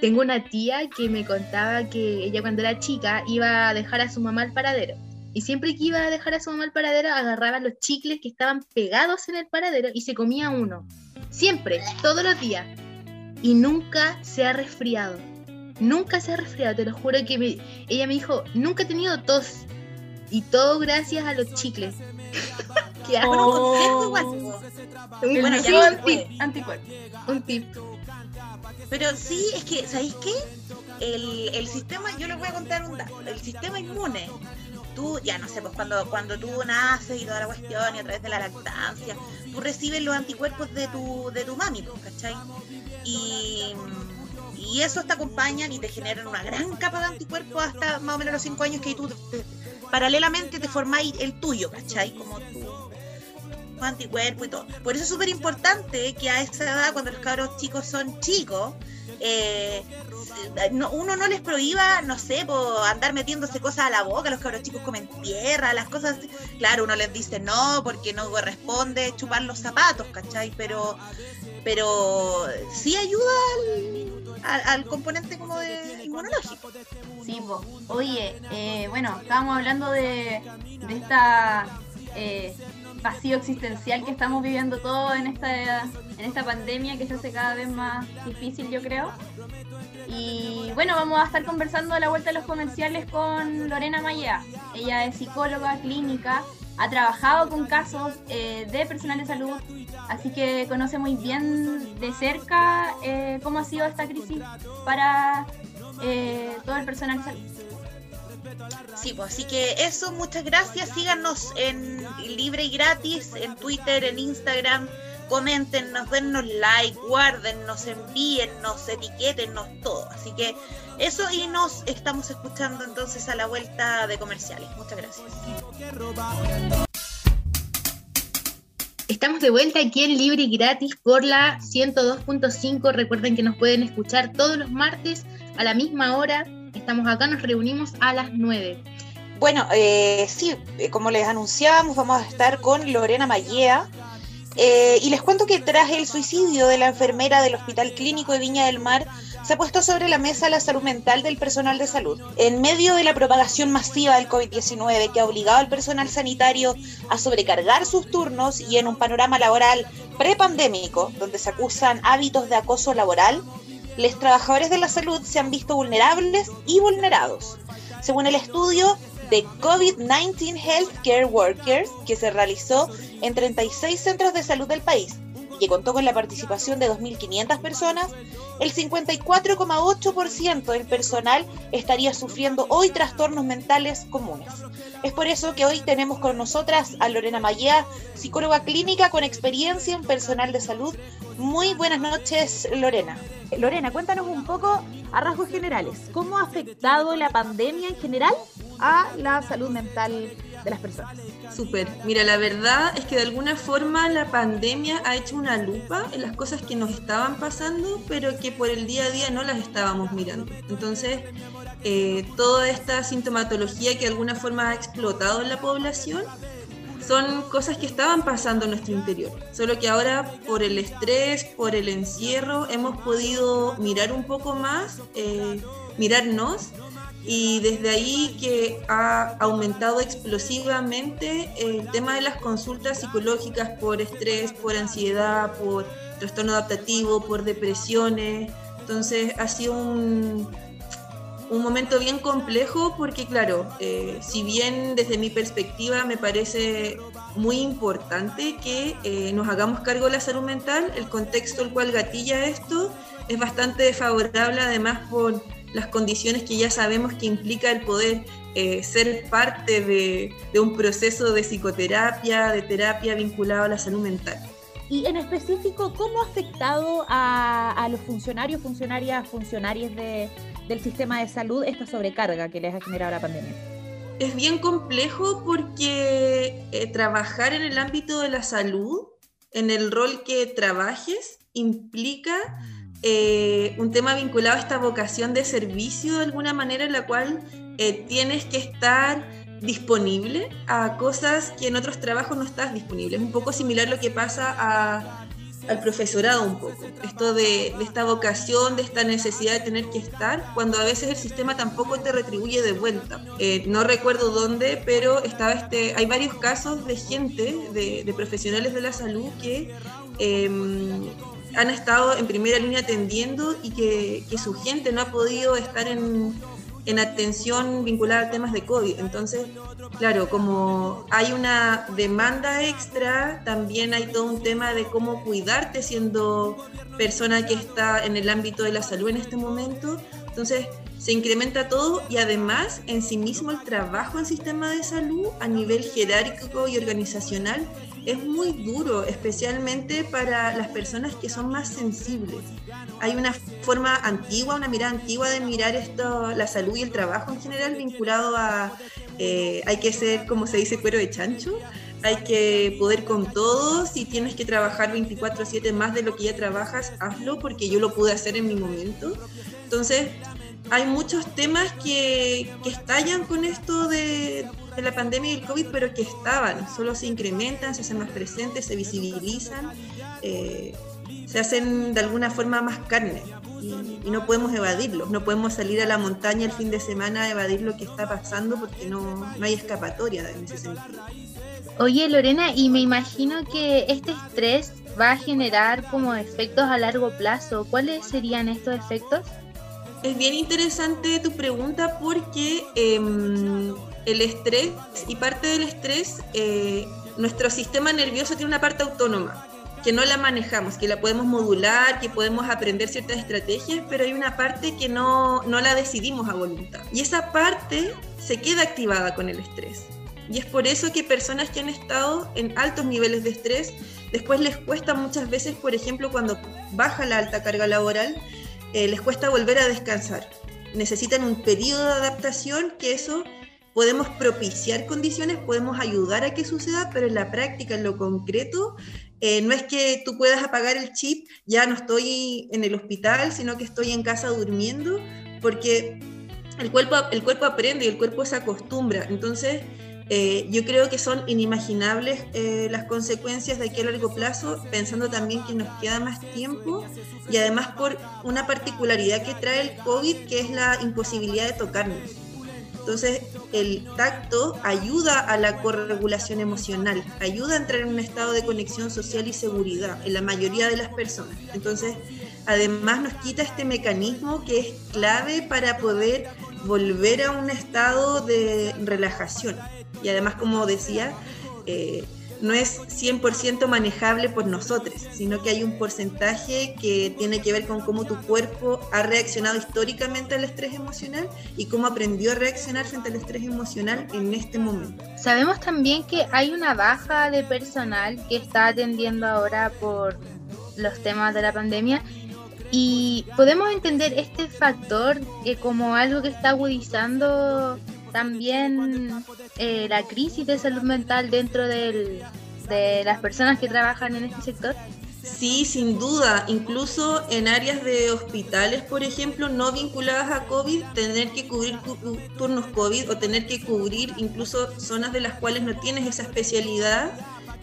tengo una tía que me contaba que ella cuando era chica iba a dejar a su mamá al paradero. Y siempre que iba a dejar a su mamá al paradero, agarraba los chicles que estaban pegados en el paradero y se comía uno. Siempre, todos los días. Y nunca se ha resfriado. Nunca se ha resfriado, te lo juro que me- ella me dijo, nunca he tenido tos. Y todo gracias a los chicles. (laughs) Consejo Oh. Un- bueno, sí, un tip. Anticuerpos. un tip. Pero sí, es que, ¿sabéis qué? El, el sistema, yo les voy a contar un dato. El sistema inmune, tú, ya no sé, pues cuando, cuando tú naces y toda la cuestión y a través de la lactancia, tú recibes los anticuerpos de tu, de tu mami, pues, ¿cachai? Y, y eso te acompañan y te generan una gran capa de anticuerpos hasta más o menos los 5 años que tú te- paralelamente te formáis el tuyo, ¿cachai? Como tu, tu anticuerpo y todo. Por eso es súper importante que a esa edad, cuando los cabros chicos son chicos, eh, no- uno no les prohíba, no sé, andar metiéndose cosas a la boca, los cabros chicos comen tierra, las cosas. Claro, uno les dice no, porque no corresponde chupar los zapatos, ¿cachai? Pero, pero sí ayuda al, al- componente como de inmunológico. Sí. Oye, eh, bueno, estábamos hablando de, de esta eh, vacío existencial que estamos viviendo todos en esta, en esta pandemia que se hace cada vez más difícil, yo creo. Y bueno, vamos a estar conversando a la vuelta de los comerciales con Lorena Maya. Ella es psicóloga clínica, ha trabajado con casos eh, de personal de salud, así que conoce muy bien de cerca eh, cómo ha sido esta crisis para eh, todo el personal de salud. Sí, pues así que eso, muchas gracias. Síganos en libre y gratis, en Twitter, en Instagram. Coméntenos, dennos like, guárdennos, envíennos, etiquétennos todo. Así que eso y nos estamos escuchando entonces a la vuelta de comerciales. Muchas gracias. Estamos de vuelta aquí en Libre y Gratis por la 102.5. Recuerden que nos pueden escuchar todos los martes a la misma hora. Estamos acá, nos reunimos a las 9. Bueno, eh, sí, eh, como les anunciábamos, vamos a estar con Lorena Mallea. Eh, y les cuento que tras el suicidio de la enfermera del Hospital Clínico de Viña del Mar, se ha puesto sobre la mesa la salud mental del personal de salud. En medio de la propagación masiva del COVID-19 que ha obligado al personal sanitario a sobrecargar sus turnos y en un panorama laboral prepandémico, donde se acusan hábitos de acoso laboral, los trabajadores de la salud se han visto vulnerables y vulnerados. Según el estudio de COVID-19 Healthcare Workers que se realizó en 36 centros de salud del país que contó con la participación de 2.500 personas, el 54,8% del personal estaría sufriendo hoy trastornos mentales comunes. Es por eso que hoy tenemos con nosotras a Lorena Mayea, psicóloga clínica con experiencia en personal de salud. Muy buenas noches, Lorena. Lorena, cuéntanos un poco a rasgos generales, ¿cómo ha afectado la pandemia en general a la salud mental de las personas? Súper. Mira, la verdad es que de alguna forma la pandemia ha hecho una lupa en las cosas que nos estaban pasando, pero que por el día a día no las estábamos mirando. Entonces, eh, toda esta sintomatología que de alguna forma ha explotado en la población son cosas que estaban pasando en nuestro interior. Solo que ahora por el estrés, por el encierro, hemos podido mirar un poco más, eh, mirarnos y desde ahí que ha aumentado explosivamente el tema de las consultas psicológicas por estrés, por ansiedad, por trastorno adaptativo, por depresiones. Entonces ha sido un, un momento bien complejo porque, claro, eh, si bien desde mi perspectiva me parece muy importante que eh, nos hagamos cargo de la salud mental, el contexto el cual gatilla esto es bastante desfavorable además por las condiciones que ya sabemos que implica el poder eh, ser parte de, de un proceso de psicoterapia, de terapia vinculado a la salud mental. Y en específico, ¿cómo ha afectado a, a los funcionarios, funcionarias, funcionarios de, del sistema de salud esta sobrecarga que les ha generado la pandemia? Es bien complejo porque eh, trabajar en el ámbito de la salud, en el rol que trabajes, implica eh, un tema vinculado a esta vocación de servicio de alguna manera en la cual eh, tienes que estar disponible a cosas que en otros trabajos no estás disponible. Es un poco similar lo que pasa a, al profesorado un poco. Esto de, esta vocación, de esta necesidad de tener que estar, cuando a veces el sistema tampoco te retribuye de vuelta. Eh, no recuerdo dónde, pero estaba este, hay varios casos de gente, de, profesionales de la salud que eh, han estado en primera línea atendiendo y que, su gente no ha podido estar en en atención vinculada a temas de COVID. Entonces, claro, como hay una demanda extra, también hay todo un tema de cómo cuidarte siendo persona que está en el ámbito de la salud en este momento. Entonces, se incrementa todo y además en sí mismo el trabajo en sistema de salud a nivel jerárquico y organizacional es muy duro, especialmente para las personas que son más sensibles. Hay una forma antigua, una mirada antigua de mirar esto, la salud y el trabajo en general vinculado a eh, hay que ser, como se dice, cuero de chancho, hay que poder con todo, si tienes que trabajar 24/7 más de lo que ya trabajas, hazlo porque yo lo pude hacer en mi momento. Entonces, hay muchos temas que, que estallan con esto de, la pandemia y el COVID, pero que estaban, solo se incrementan, se hacen más presentes, se visibilizan, eh, se hacen de alguna forma más carne y, y, no podemos evadirlos, no podemos salir a la montaña el fin de semana a evadir lo que está pasando porque no, no hay escapatoria en ese sentido. Oye Lorena, y me imagino que este estrés va a generar como efectos a largo plazo. ¿Cuáles serían estos efectos? Es bien interesante tu pregunta porque eh, el estrés y parte del estrés, eh, nuestro sistema nervioso tiene una parte autónoma que no la manejamos, que la podemos modular, que podemos aprender ciertas estrategias, pero hay una parte que no, no la decidimos a voluntad. Y esa parte se queda activada con el estrés. Y es por eso que personas que han estado en altos niveles de estrés, después les cuesta muchas veces, por ejemplo, cuando baja la alta carga laboral, eh, les cuesta volver a descansar. Necesitan un periodo de adaptación que eso podemos propiciar condiciones, podemos ayudar a que suceda, pero en la práctica, en lo concreto, eh, no es que tú puedas apagar el chip, ya no estoy en el hospital, sino que estoy en casa durmiendo, porque el cuerpo, el cuerpo aprende y el cuerpo se acostumbra. Entonces, eh, yo creo que son inimaginables eh, las consecuencias de aquí a largo plazo, pensando también que nos queda más tiempo y además por una particularidad que trae el COVID, que es la imposibilidad de tocarnos. Entonces, el tacto ayuda a la corregulación emocional, ayuda a entrar en un estado de conexión social y seguridad en la mayoría de las personas. Entonces, además nos quita este mecanismo que es clave para poder volver a un estado de relajación. Y además, como decía, eh, no es 100% manejable por nosotros, sino que hay un porcentaje que tiene que ver con cómo tu cuerpo ha reaccionado históricamente al estrés emocional y cómo aprendió a reaccionar frente al estrés emocional en este momento. Sabemos también que hay una baja de personal que está atendiendo ahora por los temas de la pandemia y podemos entender este factor como algo que está agudizando también eh, la crisis de salud mental dentro del, de las personas que trabajan en este sector? Sí, sin duda. Incluso en áreas de hospitales, por ejemplo, no vinculadas a COVID, tener que cubrir turnos COVID o tener que cubrir incluso zonas de las cuales no tienes esa especialidad,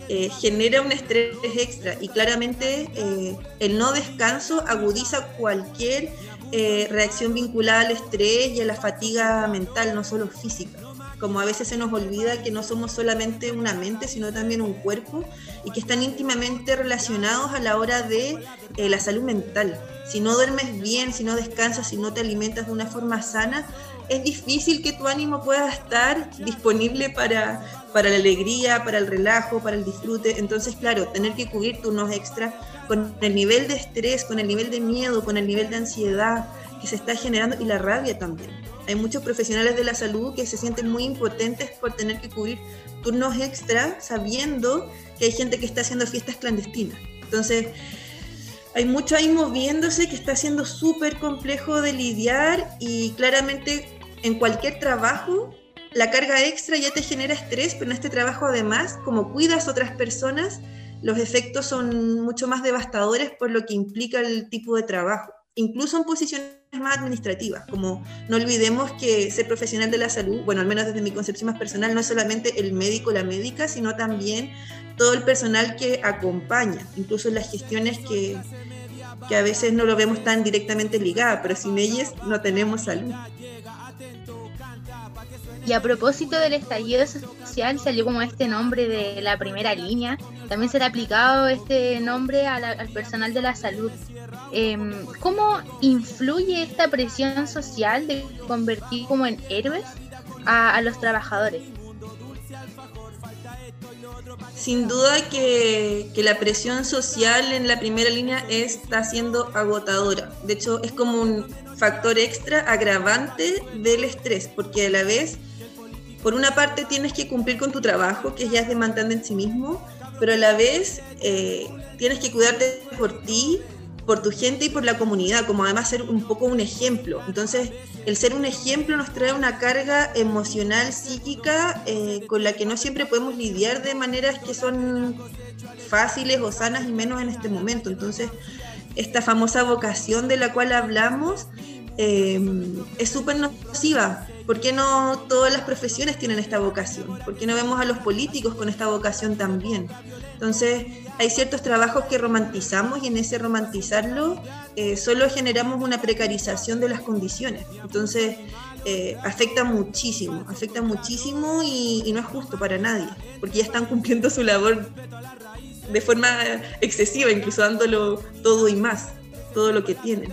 eh, genera un estrés extra. Y claramente eh, el no descanso agudiza cualquier eh, reacción vinculada al estrés y a la fatiga mental, no solo física. como a veces se nos olvida que no somos solamente una mente, sino también un cuerpo, y que están íntimamente relacionados a la hora de eh, la salud mental. Si no duermes bien, si no descansas, si no te alimentas de una forma sana, es difícil que tu ánimo pueda estar disponible para, para la alegría, para el relajo, para el disfrute. Entonces, claro, tener que cubrir turnos extra con el nivel de estrés, con el nivel de miedo, con el nivel de ansiedad que se está generando y la rabia también. Hay muchos profesionales de la salud que se sienten muy impotentes por tener que cubrir turnos extra sabiendo que hay gente que está haciendo fiestas clandestinas. Entonces, hay mucho ahí moviéndose que está siendo súper complejo de lidiar y claramente en cualquier trabajo la carga extra ya te genera estrés, pero en este trabajo además, como cuidas otras personas, los efectos son mucho más devastadores por lo que implica el tipo de trabajo, incluso en posiciones más administrativas, como no olvidemos que ser profesional de la salud, bueno, al menos desde mi concepción más personal, no es solamente el médico, la médica, sino también todo el personal que acompaña, incluso las gestiones que, que a veces no lo vemos tan directamente ligada, pero sin ellas no tenemos salud. Y a propósito del estallido social, salió como este nombre de la primera línea. También se ha aplicado este nombre al personal de la salud. Em, ¿Cómo influye esta presión social de convertir como en héroes a, los trabajadores? Sin duda que, que, la presión social en la primera línea está siendo agotadora. De hecho, es como un factor extra agravante del estrés, porque a la vez por una parte tienes que cumplir con tu trabajo, que ya es demandante en sí mismo, pero a la vez eh, tienes que cuidarte por ti, por tu gente y por la comunidad, como además ser un poco un ejemplo. Entonces, el ser un ejemplo nos trae una carga emocional, psíquica, eh, con la que no siempre podemos lidiar de maneras que son fáciles o sanas y menos en este momento. Entonces, esta famosa vocación de la cual hablamos eh, es súper nociva ¿Por qué no todas las profesiones tienen esta vocación? ¿Por qué no vemos a los políticos con esta vocación también? Entonces, hay ciertos trabajos que romantizamos y en ese romantizarlo eh, solo generamos una precarización de las condiciones. Entonces, eh, afecta muchísimo, afecta muchísimo y, y no es justo para nadie, porque ya están cumpliendo su labor de forma excesiva, incluso dándolo todo y más, todo lo que tienen.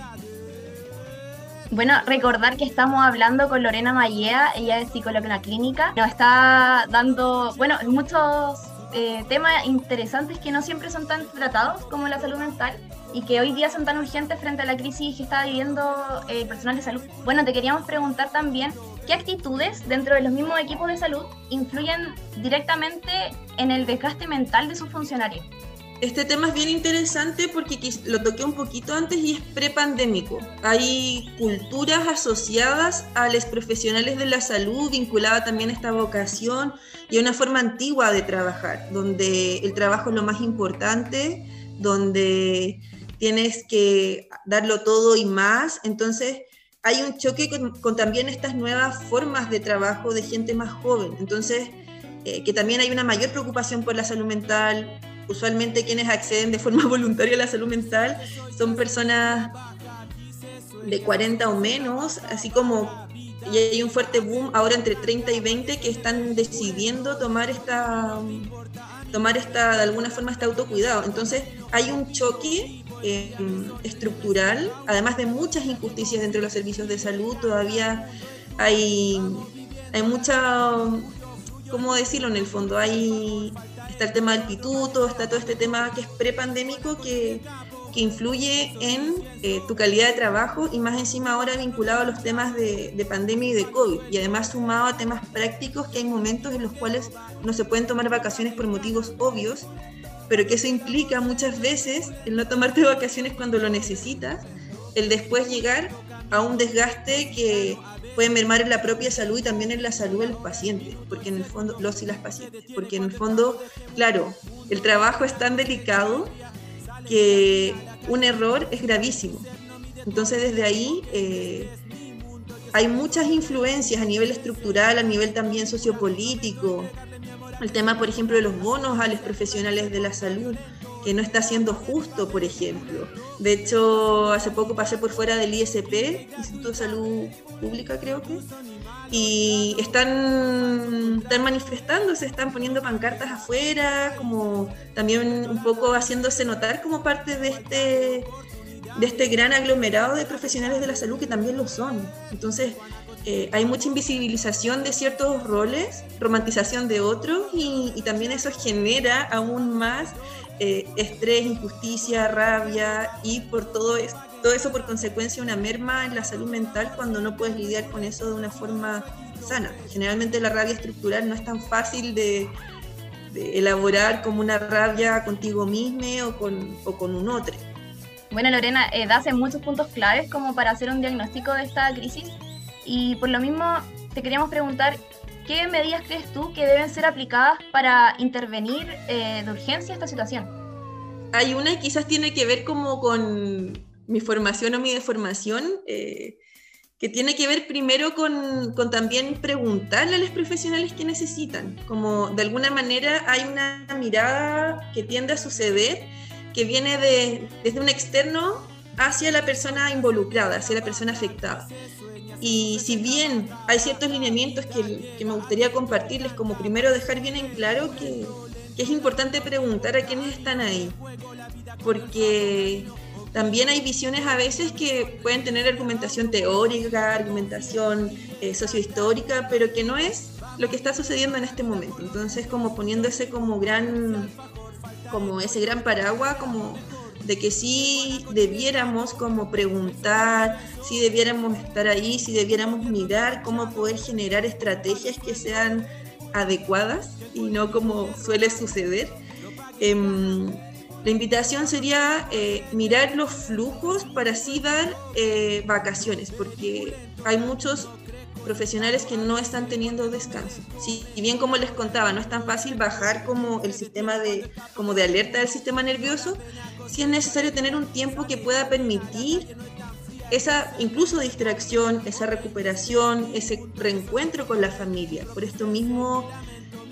Bueno, recordar que estamos hablando con Lorena Mayea, ella es psicóloga en la clínica, nos está dando, bueno, muchos eh, temas interesantes que no siempre son tan tratados como la salud mental y que hoy día son tan urgentes frente a la crisis que está viviendo el personal de salud. Bueno, te queríamos preguntar también qué actitudes dentro de los mismos equipos de salud influyen directamente en el desgaste mental de sus funcionarios. Este tema es bien interesante porque lo toqué un poquito antes y es prepandémico. Hay culturas asociadas a los profesionales de la salud, vinculada también a esta vocación y a una forma antigua de trabajar, donde el trabajo es lo más importante, donde tienes que darlo todo y más. Entonces, hay un choque con, también estas nuevas formas de trabajo de gente más joven. Entonces, eh, que también hay una mayor preocupación por la salud mental, usualmente quienes acceden de forma (laughs) voluntaria a la salud mental son personas de 40 o menos, así como y hay un fuerte boom ahora entre 30 y 20 que están decidiendo tomar esta tomar esta de alguna forma este autocuidado. Entonces hay un choque eh, estructural, además de muchas injusticias dentro de los servicios de salud, todavía hay, hay mucha, ¿cómo decirlo en el fondo? Hay está el tema del pituto, está todo este tema que es prepandémico que, que influye en eh, tu calidad de trabajo y más encima ahora vinculado a los temas de, de, pandemia y de COVID. Y además sumado a temas prácticos que hay momentos en los cuales no se pueden tomar vacaciones por motivos obvios, pero que eso implica muchas veces el no tomarte vacaciones cuando lo necesitas, el después llegar a un desgaste que puede mermar en la propia salud y también en la salud de los pacientes, porque en el fondo, los y las pacientes, porque en el fondo, claro, el trabajo es tan delicado que un error es gravísimo. Entonces desde ahí eh, hay muchas influencias a nivel estructural, a nivel también sociopolítico, el tema, por ejemplo, de los bonos a los profesionales de la salud. Que no está siendo justo, por ejemplo. De hecho, hace poco pasé por fuera del ISP, Instituto de Salud Pública creo que, y están, están manifestándose, están poniendo pancartas afuera, como también un poco haciéndose notar como parte de este, de este gran aglomerado de profesionales de la salud que también lo son. Entonces, eh, hay mucha invisibilización de ciertos roles, romantización de otros y, también eso genera aún más eh, estrés, injusticia, rabia y por todo, esto, todo eso por consecuencia una merma en la salud mental cuando no puedes lidiar con eso de una forma sana. Generalmente la rabia estructural no es tan fácil de, de elaborar como una rabia contigo mismo o con, o con un otro. Bueno, Lorena, eh, das en muchos puntos claves como para hacer un diagnóstico de esta crisis y por lo mismo te queríamos preguntar ¿qué medidas crees tú que deben ser aplicadas para intervenir eh, de urgencia esta situación? Hay una y quizás tiene que ver como con mi formación o mi deformación, eh, que tiene que ver primero con, con, también preguntarle a los profesionales qué necesitan. Como de alguna manera hay una mirada que tiende a suceder que viene de, desde un externo hacia la persona involucrada, hacia la persona afectada. Y si bien hay ciertos lineamientos que, me gustaría compartirles, como primero dejar bien en claro que, es importante preguntar a quiénes están ahí, porque también hay visiones a veces que pueden tener argumentación teórica, argumentación eh, sociohistórica, pero que no es lo que está sucediendo en este momento. Entonces, como poniéndose como gran, como ese gran paraguas, como de que sí debiéramos como preguntar, sí debiéramos estar ahí, sí debiéramos mirar cómo poder generar estrategias que sean adecuadas y no como suele suceder. Eh, la invitación sería eh, mirar los flujos para así dar eh, vacaciones, porque hay muchos profesionales que no están teniendo descanso. Si bien como les contaba, no es tan fácil bajar como el sistema de, como de alerta del sistema nervioso, sí es necesario tener un tiempo que pueda permitir esa incluso distracción, esa recuperación, ese reencuentro con la familia. Por esto mismo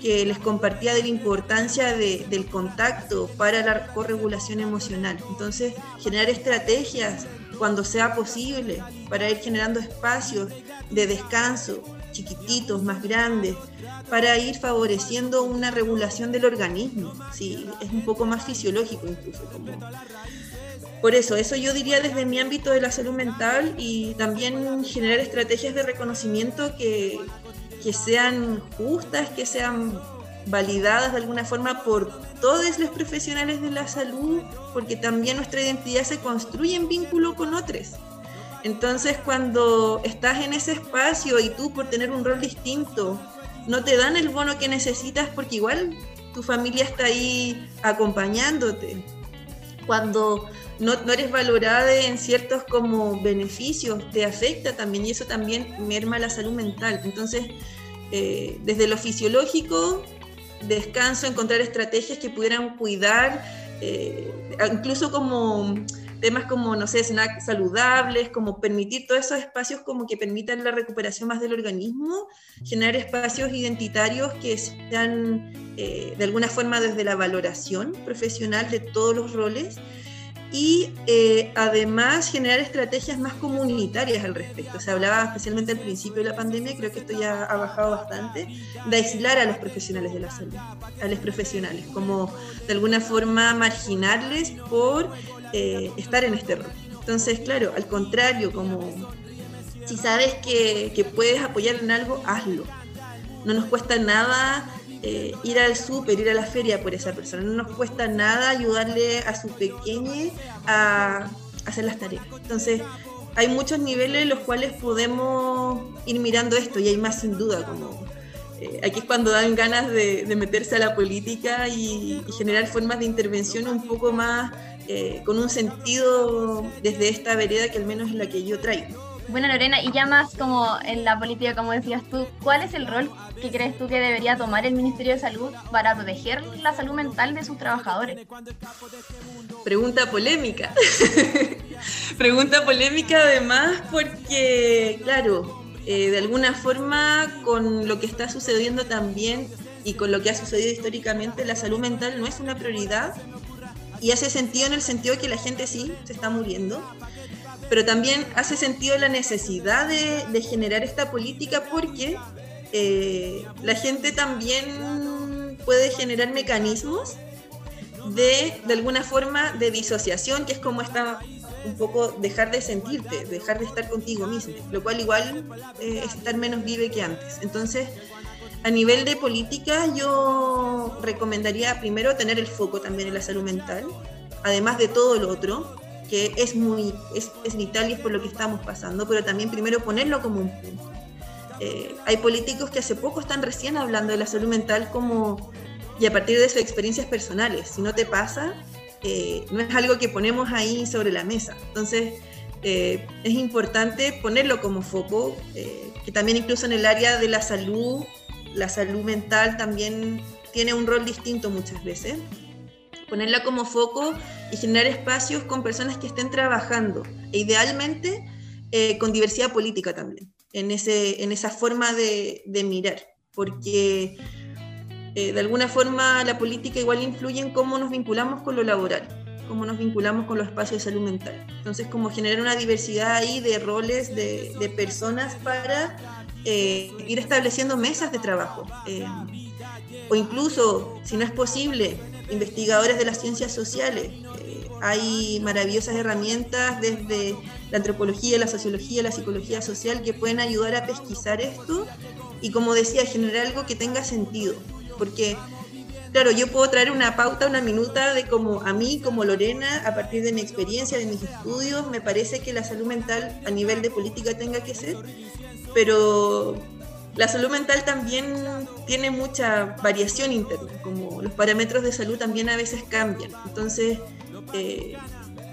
que les compartía de la importancia de, del contacto para la corregulación emocional. Entonces, generar estrategias cuando sea posible para ir generando espacios de descanso chiquititos, más grandes, para ir favoreciendo una regulación del organismo. Sí, es un poco más fisiológico incluso. Como... Por eso, eso yo diría desde mi ámbito de la salud mental y también generar estrategias de reconocimiento que, que sean justas, que sean validadas de alguna forma por todos los profesionales de la salud, porque también nuestra identidad se construye en vínculo con otros. Entonces, cuando estás en ese espacio y tú por tener un rol distinto, no te dan el bono que necesitas porque igual tu familia está ahí acompañándote. Cuando no, no, eres valorada en ciertos como beneficios, te afecta también y eso también merma la salud mental. Entonces, eh, desde lo fisiológico, descanso, encontrar estrategias que pudieran cuidar, eh, incluso como temas como, no sé, snacks saludables, como permitir todos esos espacios como que permitan la recuperación más del organismo, generar espacios identitarios que sean eh, de alguna forma desde la valoración profesional de todos los roles y eh, además generar estrategias más comunitarias al respecto. Se hablaba especialmente al principio de la pandemia, creo que esto ya ha bajado bastante, de aislar a los profesionales de la salud, a los profesionales, como de alguna forma marginarles por eh, estar en este rol. Entonces, claro, al contrario, como si sabes que, que puedes apoyar en algo, hazlo. No nos cuesta nada eh, ir al súper, ir a la feria por esa persona. No nos cuesta nada ayudarle a su pequeña a hacer las tareas. Entonces, hay muchos niveles en los cuales podemos ir mirando esto y hay más sin duda, como eh, aquí es cuando dan ganas de, de meterse a la política y, y, generar formas de intervención un poco más eh, con un sentido desde esta vereda que al menos es la que yo traigo. Bueno, Lorena, y ya más como en la política, como decías tú, ¿cuál es el rol que crees tú que debería tomar el Ministerio de Salud para proteger la salud mental de sus trabajadores? Pregunta polémica. (laughs) Pregunta polémica además porque, claro, eh, de alguna forma con lo que está sucediendo también y con lo que ha sucedido históricamente, la salud mental no es una prioridad y hace sentido en el sentido que la gente sí se está muriendo, pero también hace sentido la necesidad de, de generar esta política porque eh, la gente también puede generar mecanismos de, de alguna forma, de disociación, que es como esta un poco dejar de sentirte, dejar de estar contigo mismo, lo cual igual eh, es estar menos vive que antes. Entonces, a nivel de política, yo recomendaría primero tener el foco también en la salud mental, además de todo lo otro, que es muy es, es vital y es por lo que estamos pasando, pero también primero ponerlo como un punto. Eh, hay políticos que hace poco están recién hablando de la salud mental como y a partir de sus experiencias personales. Si no te pasa, eh, no es algo que ponemos ahí sobre la mesa. Entonces, eh, es importante ponerlo como foco, eh, que también incluso en el área de la salud la salud mental también tiene un rol distinto muchas veces. Ponerla como foco y generar espacios con personas que estén trabajando, e idealmente eh, con diversidad política también, en, ese, en esa forma de, de mirar, porque eh, de alguna forma la política igual influye en cómo nos vinculamos con lo laboral, cómo nos vinculamos con los espacios de salud mental. Entonces, como generar una diversidad ahí de roles, de, personas para eh, ir estableciendo mesas de trabajo. Eh, o incluso, si no es posible, investigadores de las ciencias sociales. Hay maravillosas herramientas desde la antropología, la sociología, la psicología social que pueden ayudar a pesquisar esto y, como decía, generar algo que tenga sentido. Porque, claro, yo puedo traer una pauta, una minuta de como a mí, como Lorena, a partir de mi experiencia, de mis estudios, me parece que la salud mental a nivel de política tenga que ser, pero la salud mental también tiene mucha variación interna, como los parámetros de salud también a veces cambian. Entonces, eh,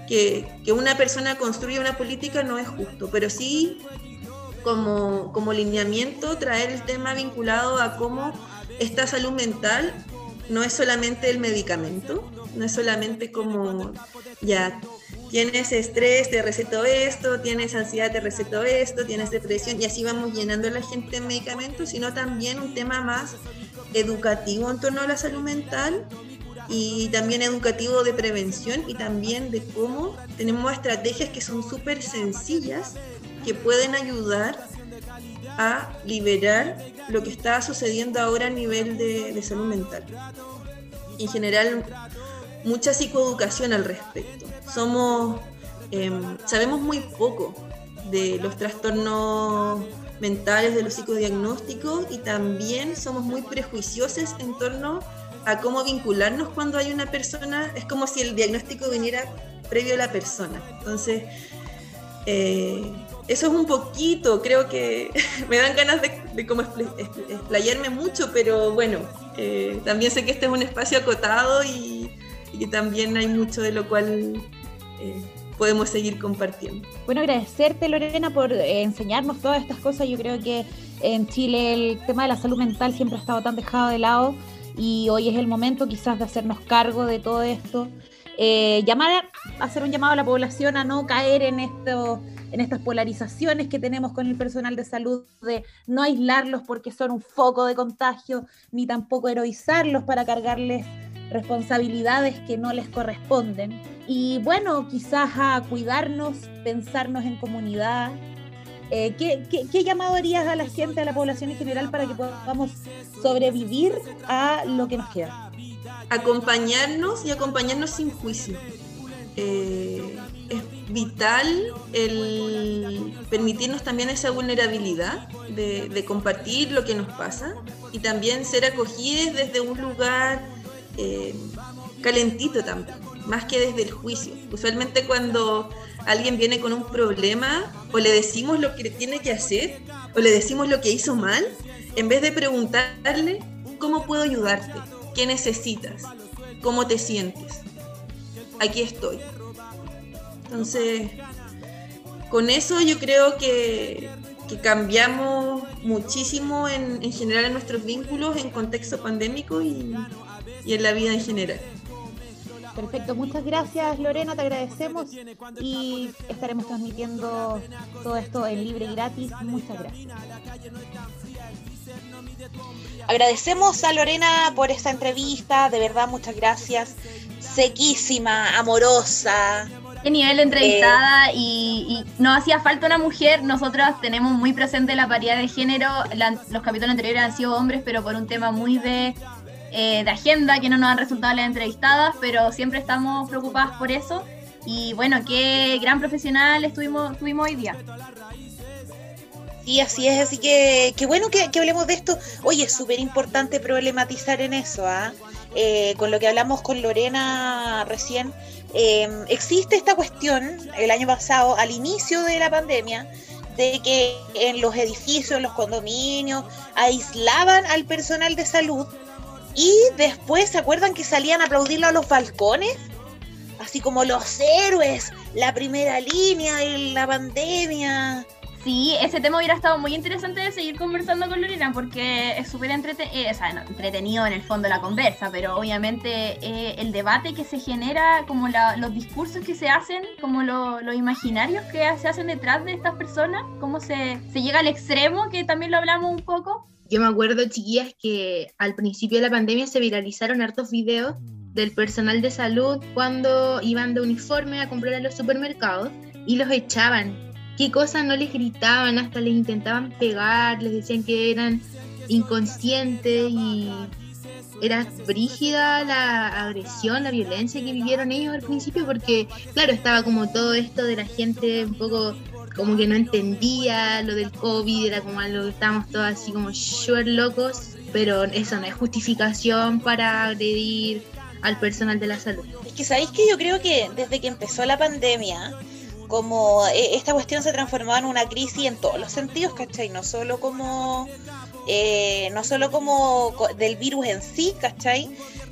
que, que, una persona construya una política no es justo, pero sí como, como lineamiento traer el tema vinculado a cómo esta salud mental no es solamente el medicamento, no es solamente como ya tienes estrés, te receto esto, tienes ansiedad, te receto esto, tienes depresión, y así vamos llenando a la gente de medicamentos, sino también un tema más educativo en torno a la salud mental y también educativo de prevención y también de cómo tenemos estrategias que son súper sencillas que pueden ayudar a liberar lo que está sucediendo ahora a nivel de, salud mental. En general, mucha psicoeducación al respecto. Somos, eh, sabemos muy poco de los trastornos mentales, de los psicodiagnósticos y también somos muy prejuiciosos en torno a cómo vincularnos cuando hay una persona. Es como si el diagnóstico viniera previo a la persona. Entonces, eh, eso es un poquito, creo que (laughs) me dan ganas de, como explayarme mucho, pero bueno, eh, también sé que este es un espacio acotado y, y que también hay mucho de lo cual eh, podemos seguir compartiendo. Bueno, agradecerte Lorena por eh, enseñarnos todas estas cosas. Yo creo que en Chile el tema de la salud mental siempre ha estado tan dejado de lado y hoy es el momento quizás de hacernos cargo de todo esto. Eh, llamar, hacer un llamado a la población a no caer en esto en estas polarizaciones que tenemos con el personal de salud, de no aislarlos porque son un foco de contagio, ni tampoco heroizarlos para cargarles responsabilidades que no les corresponden. Y bueno, quizás a cuidarnos, pensarnos en comunidad. Eh, ¿qué, qué, qué llamado harías a la gente, a la población en general, para que podamos sobrevivir a lo que nos queda? Acompañarnos y acompañarnos sin juicio. Eh, es vital el permitirnos también esa vulnerabilidad de, compartir lo que nos pasa y también ser acogidos desde un lugar eh, calentito también, más que desde el juicio. Usualmente cuando alguien viene con un problema, o le decimos lo que tiene que hacer, o le decimos lo que hizo mal, en vez de preguntarle, ¿cómo puedo ayudarte? ¿Qué necesitas? ¿Cómo te sientes? Aquí estoy. Entonces, con eso yo creo que, cambiamos muchísimo en, en, general en nuestros vínculos en contexto pandémico y, y en la vida en general. Perfecto, muchas gracias Lorena, te agradecemos y estaremos transmitiendo todo esto en libre y gratis. Muchas gracias. Agradecemos a Lorena por esta entrevista, de verdad muchas gracias. sequísima, amorosa. Qué nivel de entrevistada y, y no hacía falta una mujer. Nosotros tenemos muy presente la paridad de género. La- los capítulos anteriores han sido hombres, pero por un tema muy de, eh, de agenda que no nos han resultado las entrevistadas, pero siempre estamos preocupadas por eso. Y bueno, qué gran profesional estuvimos, tuvimos hoy día. Sí, así es, así que qué bueno que, hablemos de esto. Oye, es súper importante problematizar en eso, ¿ah? Eh, con lo que hablamos con Lorena recién, eh, existe esta cuestión el año pasado, al inicio de la pandemia, de que en los edificios, en los condominios, aislaban al personal de salud y después, ¿se acuerdan que salían a aplaudirlo a los balcones? Así como los héroes, la primera línea en la pandemia. Sí, ese tema hubiera estado muy interesante de seguir conversando con Lorena porque es súper eh, o sea, no, entretenido en el fondo la conversa, pero obviamente eh, el debate que se genera, como la- los discursos que se hacen, como lo- los imaginarios que se hacen detrás de estas personas, cómo se, se llega al extremo, que también lo hablamos un poco. Yo me acuerdo, chiquillas, que al principio de la pandemia se viralizaron hartos videos del personal de salud cuando iban de uniforme a comprar a los supermercados y los echaban. Qué cosas no les gritaban, hasta les intentaban pegar, les decían que eran inconscientes y era brígida la agresión, la violencia que vivieron ellos al principio porque, claro, estaba como todo esto de la gente un poco como que no entendía lo del COVID, era como algo que estábamos todos así como súper locos, pero eso no es justificación para agredir al personal de la salud. Es que sabéis que yo creo que desde que empezó la pandemia, como eh, esta cuestión se transformó en una crisis en todos los sentidos, ¿cachai? No solo como, eh, no solo como co- del virus en sí, ¿cachai?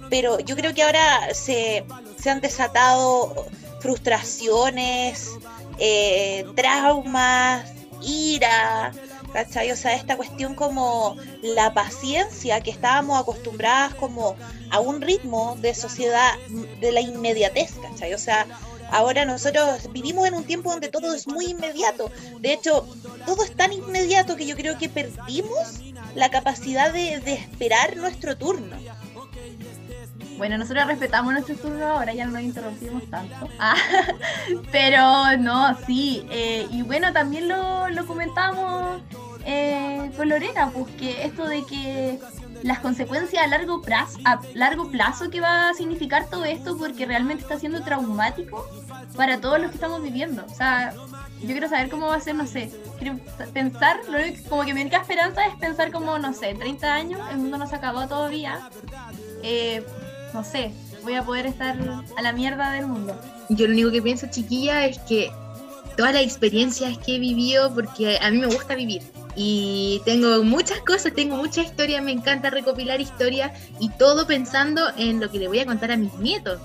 Pero yo creo que ahora se, se han desatado frustraciones, eh, traumas, ira, ¿cachai? O sea, esta cuestión como la paciencia que estábamos acostumbradas como a un ritmo de sociedad de la inmediatez, ¿cachai? O sea, ahora nosotros vivimos en un tiempo donde todo es muy inmediato. De hecho, todo es tan inmediato que yo creo que perdimos la capacidad de, de esperar nuestro turno. Bueno, nosotros respetamos nuestro turno, ahora ya no nos interrumpimos tanto. (laughs) Ah, pero no, sí. eh, y bueno, también lo, lo comentamos eh, con Lorena, pues que esto de que las consecuencias a largo plazo, a largo plazo que va a significar todo esto, porque realmente está siendo traumático para todos los que estamos viviendo. O sea, yo quiero saber cómo va a ser, no sé, quiero pensar, lo único como que mi única esperanza es pensar como, no sé, 30 años, el mundo no se acabó todavía. Eh, no sé, voy a poder estar a la mierda del mundo. Yo lo único que pienso, chiquilla, es que todas las experiencias que he vivido, porque a mí me gusta vivir. Y tengo muchas cosas, tengo muchas historias, me encanta recopilar historias y todo pensando en lo que le voy a contar a mis nietos.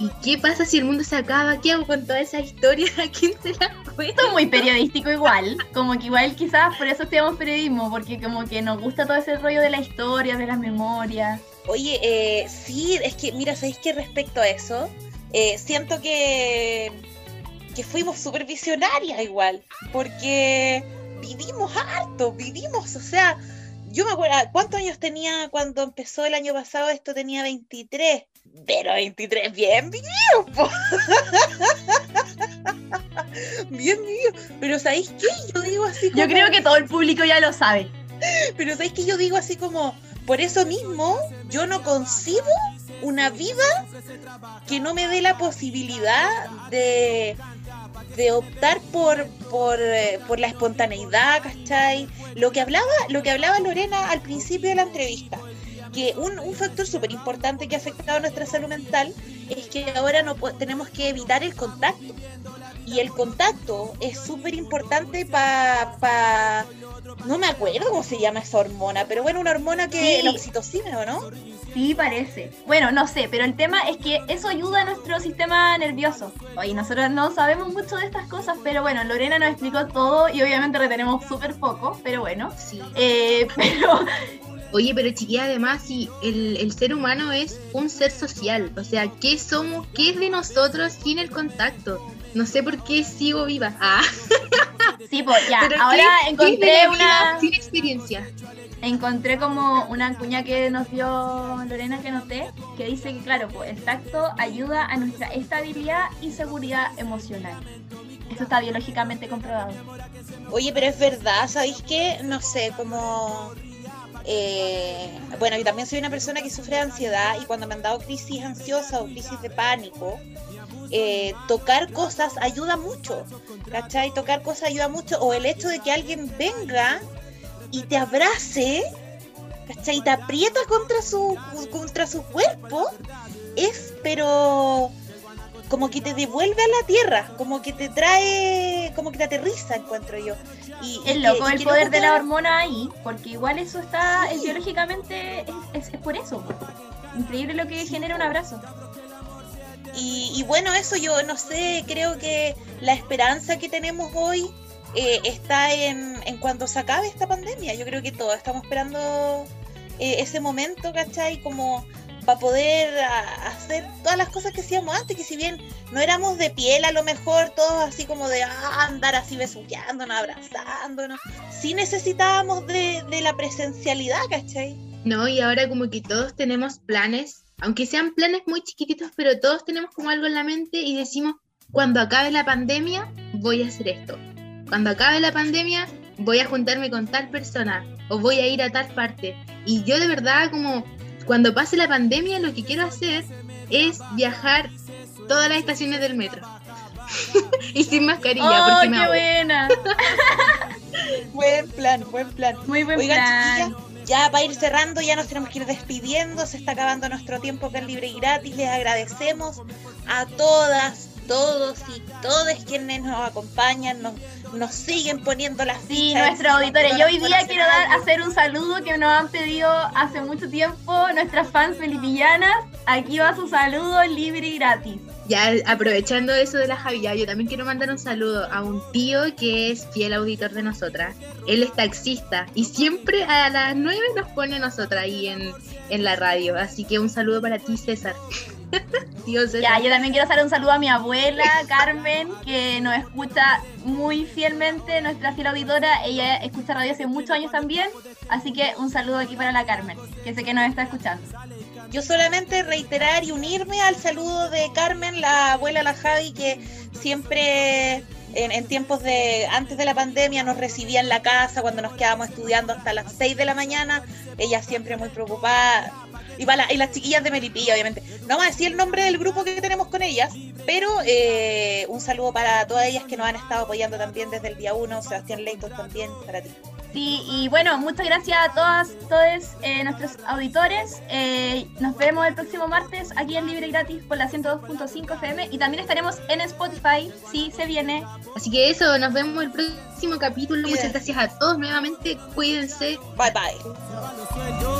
¿Y qué pasa si el mundo se acaba? ¿Qué hago con todas esas historias? (laughs) ¿A quién se las cuento? Esto es muy periodístico igual, como que igual quizás por eso estudiamos periodismo, porque como que nos gusta todo ese rollo de la historia, de las memorias. Oye, eh, sí, es que, mira, ¿sabéis que respecto a eso? Eh, siento que, que fuimos súper visionarias igual, porque vivimos harto, vivimos, o sea, yo me acuerdo, ¿cuántos años tenía cuando empezó el año pasado? Esto tenía 23, pero 23 bien vividos, po. (laughs) bien vividos, pero ¿sabéis qué? Yo digo así como... Yo creo que todo el público ya lo sabe. Pero ¿sabes que yo digo así como, por eso mismo, yo no concibo una vida que no me dé la posibilidad de, de optar por, por, eh, por la espontaneidad, ¿cachai? Lo que hablaba, lo que hablaba Lorena al principio de la entrevista, que un, factor súper importante que ha afectado a nuestra salud mental es que ahora no tenemos que evitar el contacto. Y el contacto es súper importante para... no me acuerdo cómo se llama esa hormona, pero bueno, una hormona que... Sí. La oxitocina, ¿o no? Sí, parece. Bueno, no sé, pero el tema es que eso ayuda a nuestro sistema nervioso. Oye, nosotros no sabemos mucho de estas cosas, pero bueno, Lorena nos explicó todo y obviamente retenemos súper poco, pero bueno. Sí. Eh, (laughs) pero Oye, pero chiquilla, además, si el, el ser humano es un ser social, o sea, ¿qué somos? ¿Qué es de nosotros sin el contacto? No sé por qué sigo viva. Ah, Sí, pues ya, Pero ahora ¿qué- qué es de encontré una. Sin experiencia. Encontré como una cuña que nos dio Lorena que noté, que dice que claro, pues el tacto ayuda a nuestra estabilidad y seguridad emocional. Eso está biológicamente comprobado. Oye, pero es verdad, ¿sabéis qué? No sé, como... eh, bueno, yo también soy una persona que sufre de ansiedad y cuando me han dado crisis ansiosa o crisis de pánico, eh, tocar cosas ayuda mucho, ¿cachai? Tocar cosas ayuda mucho, o el hecho de que alguien venga y te abrace, ¿cachai? Y te aprieta contra su, contra su cuerpo, es, pero como que te devuelve a la tierra, como que te trae, como que te aterriza, encuentro yo. Y, Es loco y el poder de la hormona ahí, porque igual eso está, es biológicamente, es, es- es por eso. Increíble lo que genera un abrazo. Y, y bueno, eso yo no sé, creo que la esperanza que tenemos hoy eh, está en, en cuando se acabe esta pandemia. Yo creo que todos estamos esperando eh, ese momento, ¿cachai? Como para poder a- hacer todas las cosas que hacíamos antes, que si bien no éramos de piel a lo mejor, todos así como de ah, andar así besuqueándonos, abrazándonos, sí necesitábamos de, de la presencialidad, ¿cachai? No, y ahora como que todos tenemos planes, aunque sean planes muy chiquititos, pero todos tenemos como algo en la mente y decimos, cuando acabe la pandemia, voy a hacer esto. Cuando acabe la pandemia, voy a juntarme con tal persona o voy a ir a tal parte. Y yo de verdad como, cuando pase la pandemia, lo que quiero hacer es viajar todas las estaciones del metro. (laughs) y sin mascarilla, ¡Oh, porque qué me buena! (laughs) Buen plan, buen plan. Muy buen Oigan, plan. chiquillas, ya para ir cerrando, ya nos tenemos que ir despidiendo. Se está acabando nuestro tiempo acá en Libre y Gratis. Les agradecemos a todas, todos y todas quienes nos acompañan, nos siguen poniendo las Sí, fichas. nuestros auditores. Yo hoy día quiero dar, hacer un saludo que nos han pedido hace mucho tiempo nuestras fans filipillanas. Aquí va su saludo libre y gratis. Ya aprovechando eso de la Javi, ya, yo también quiero mandar un saludo a un tío que es fiel auditor de nosotras. Él es taxista y siempre a las 9 nos pone a nosotras ahí en, en la radio. Así que un saludo para ti, César. (laughs) César. Ya, yo también quiero hacer un saludo a mi abuela, Carmen, que nos escucha muy fielmente, nuestra fiel auditora. Ella escucha radio hace muchos años también. Así que un saludo aquí para la Carmen, que sé que nos está escuchando. Yo solamente reiterar y unirme al saludo de Carmen, la abuela, la Javi, que siempre en, en tiempos de antes de la pandemia nos recibía en la casa cuando nos quedábamos estudiando hasta las 6 de la mañana. Ella siempre muy preocupada. Y, para la- y las chiquillas de Melipilla, obviamente. No vamos a decir el nombre del grupo que tenemos con ellas, pero eh, un saludo para todas ellas que nos han estado apoyando también desde el día 1. Sebastián Leighton también, para ti. Sí, y bueno, muchas gracias a todas, todos eh, nuestros auditores. Eh, nos vemos el próximo martes aquí en Libre y Gratis por la 102.5 FM y también estaremos en Spotify, si se viene. Así que eso, nos vemos el próximo capítulo. Cuídense. Muchas gracias a todos nuevamente. Cuídense. Bye bye.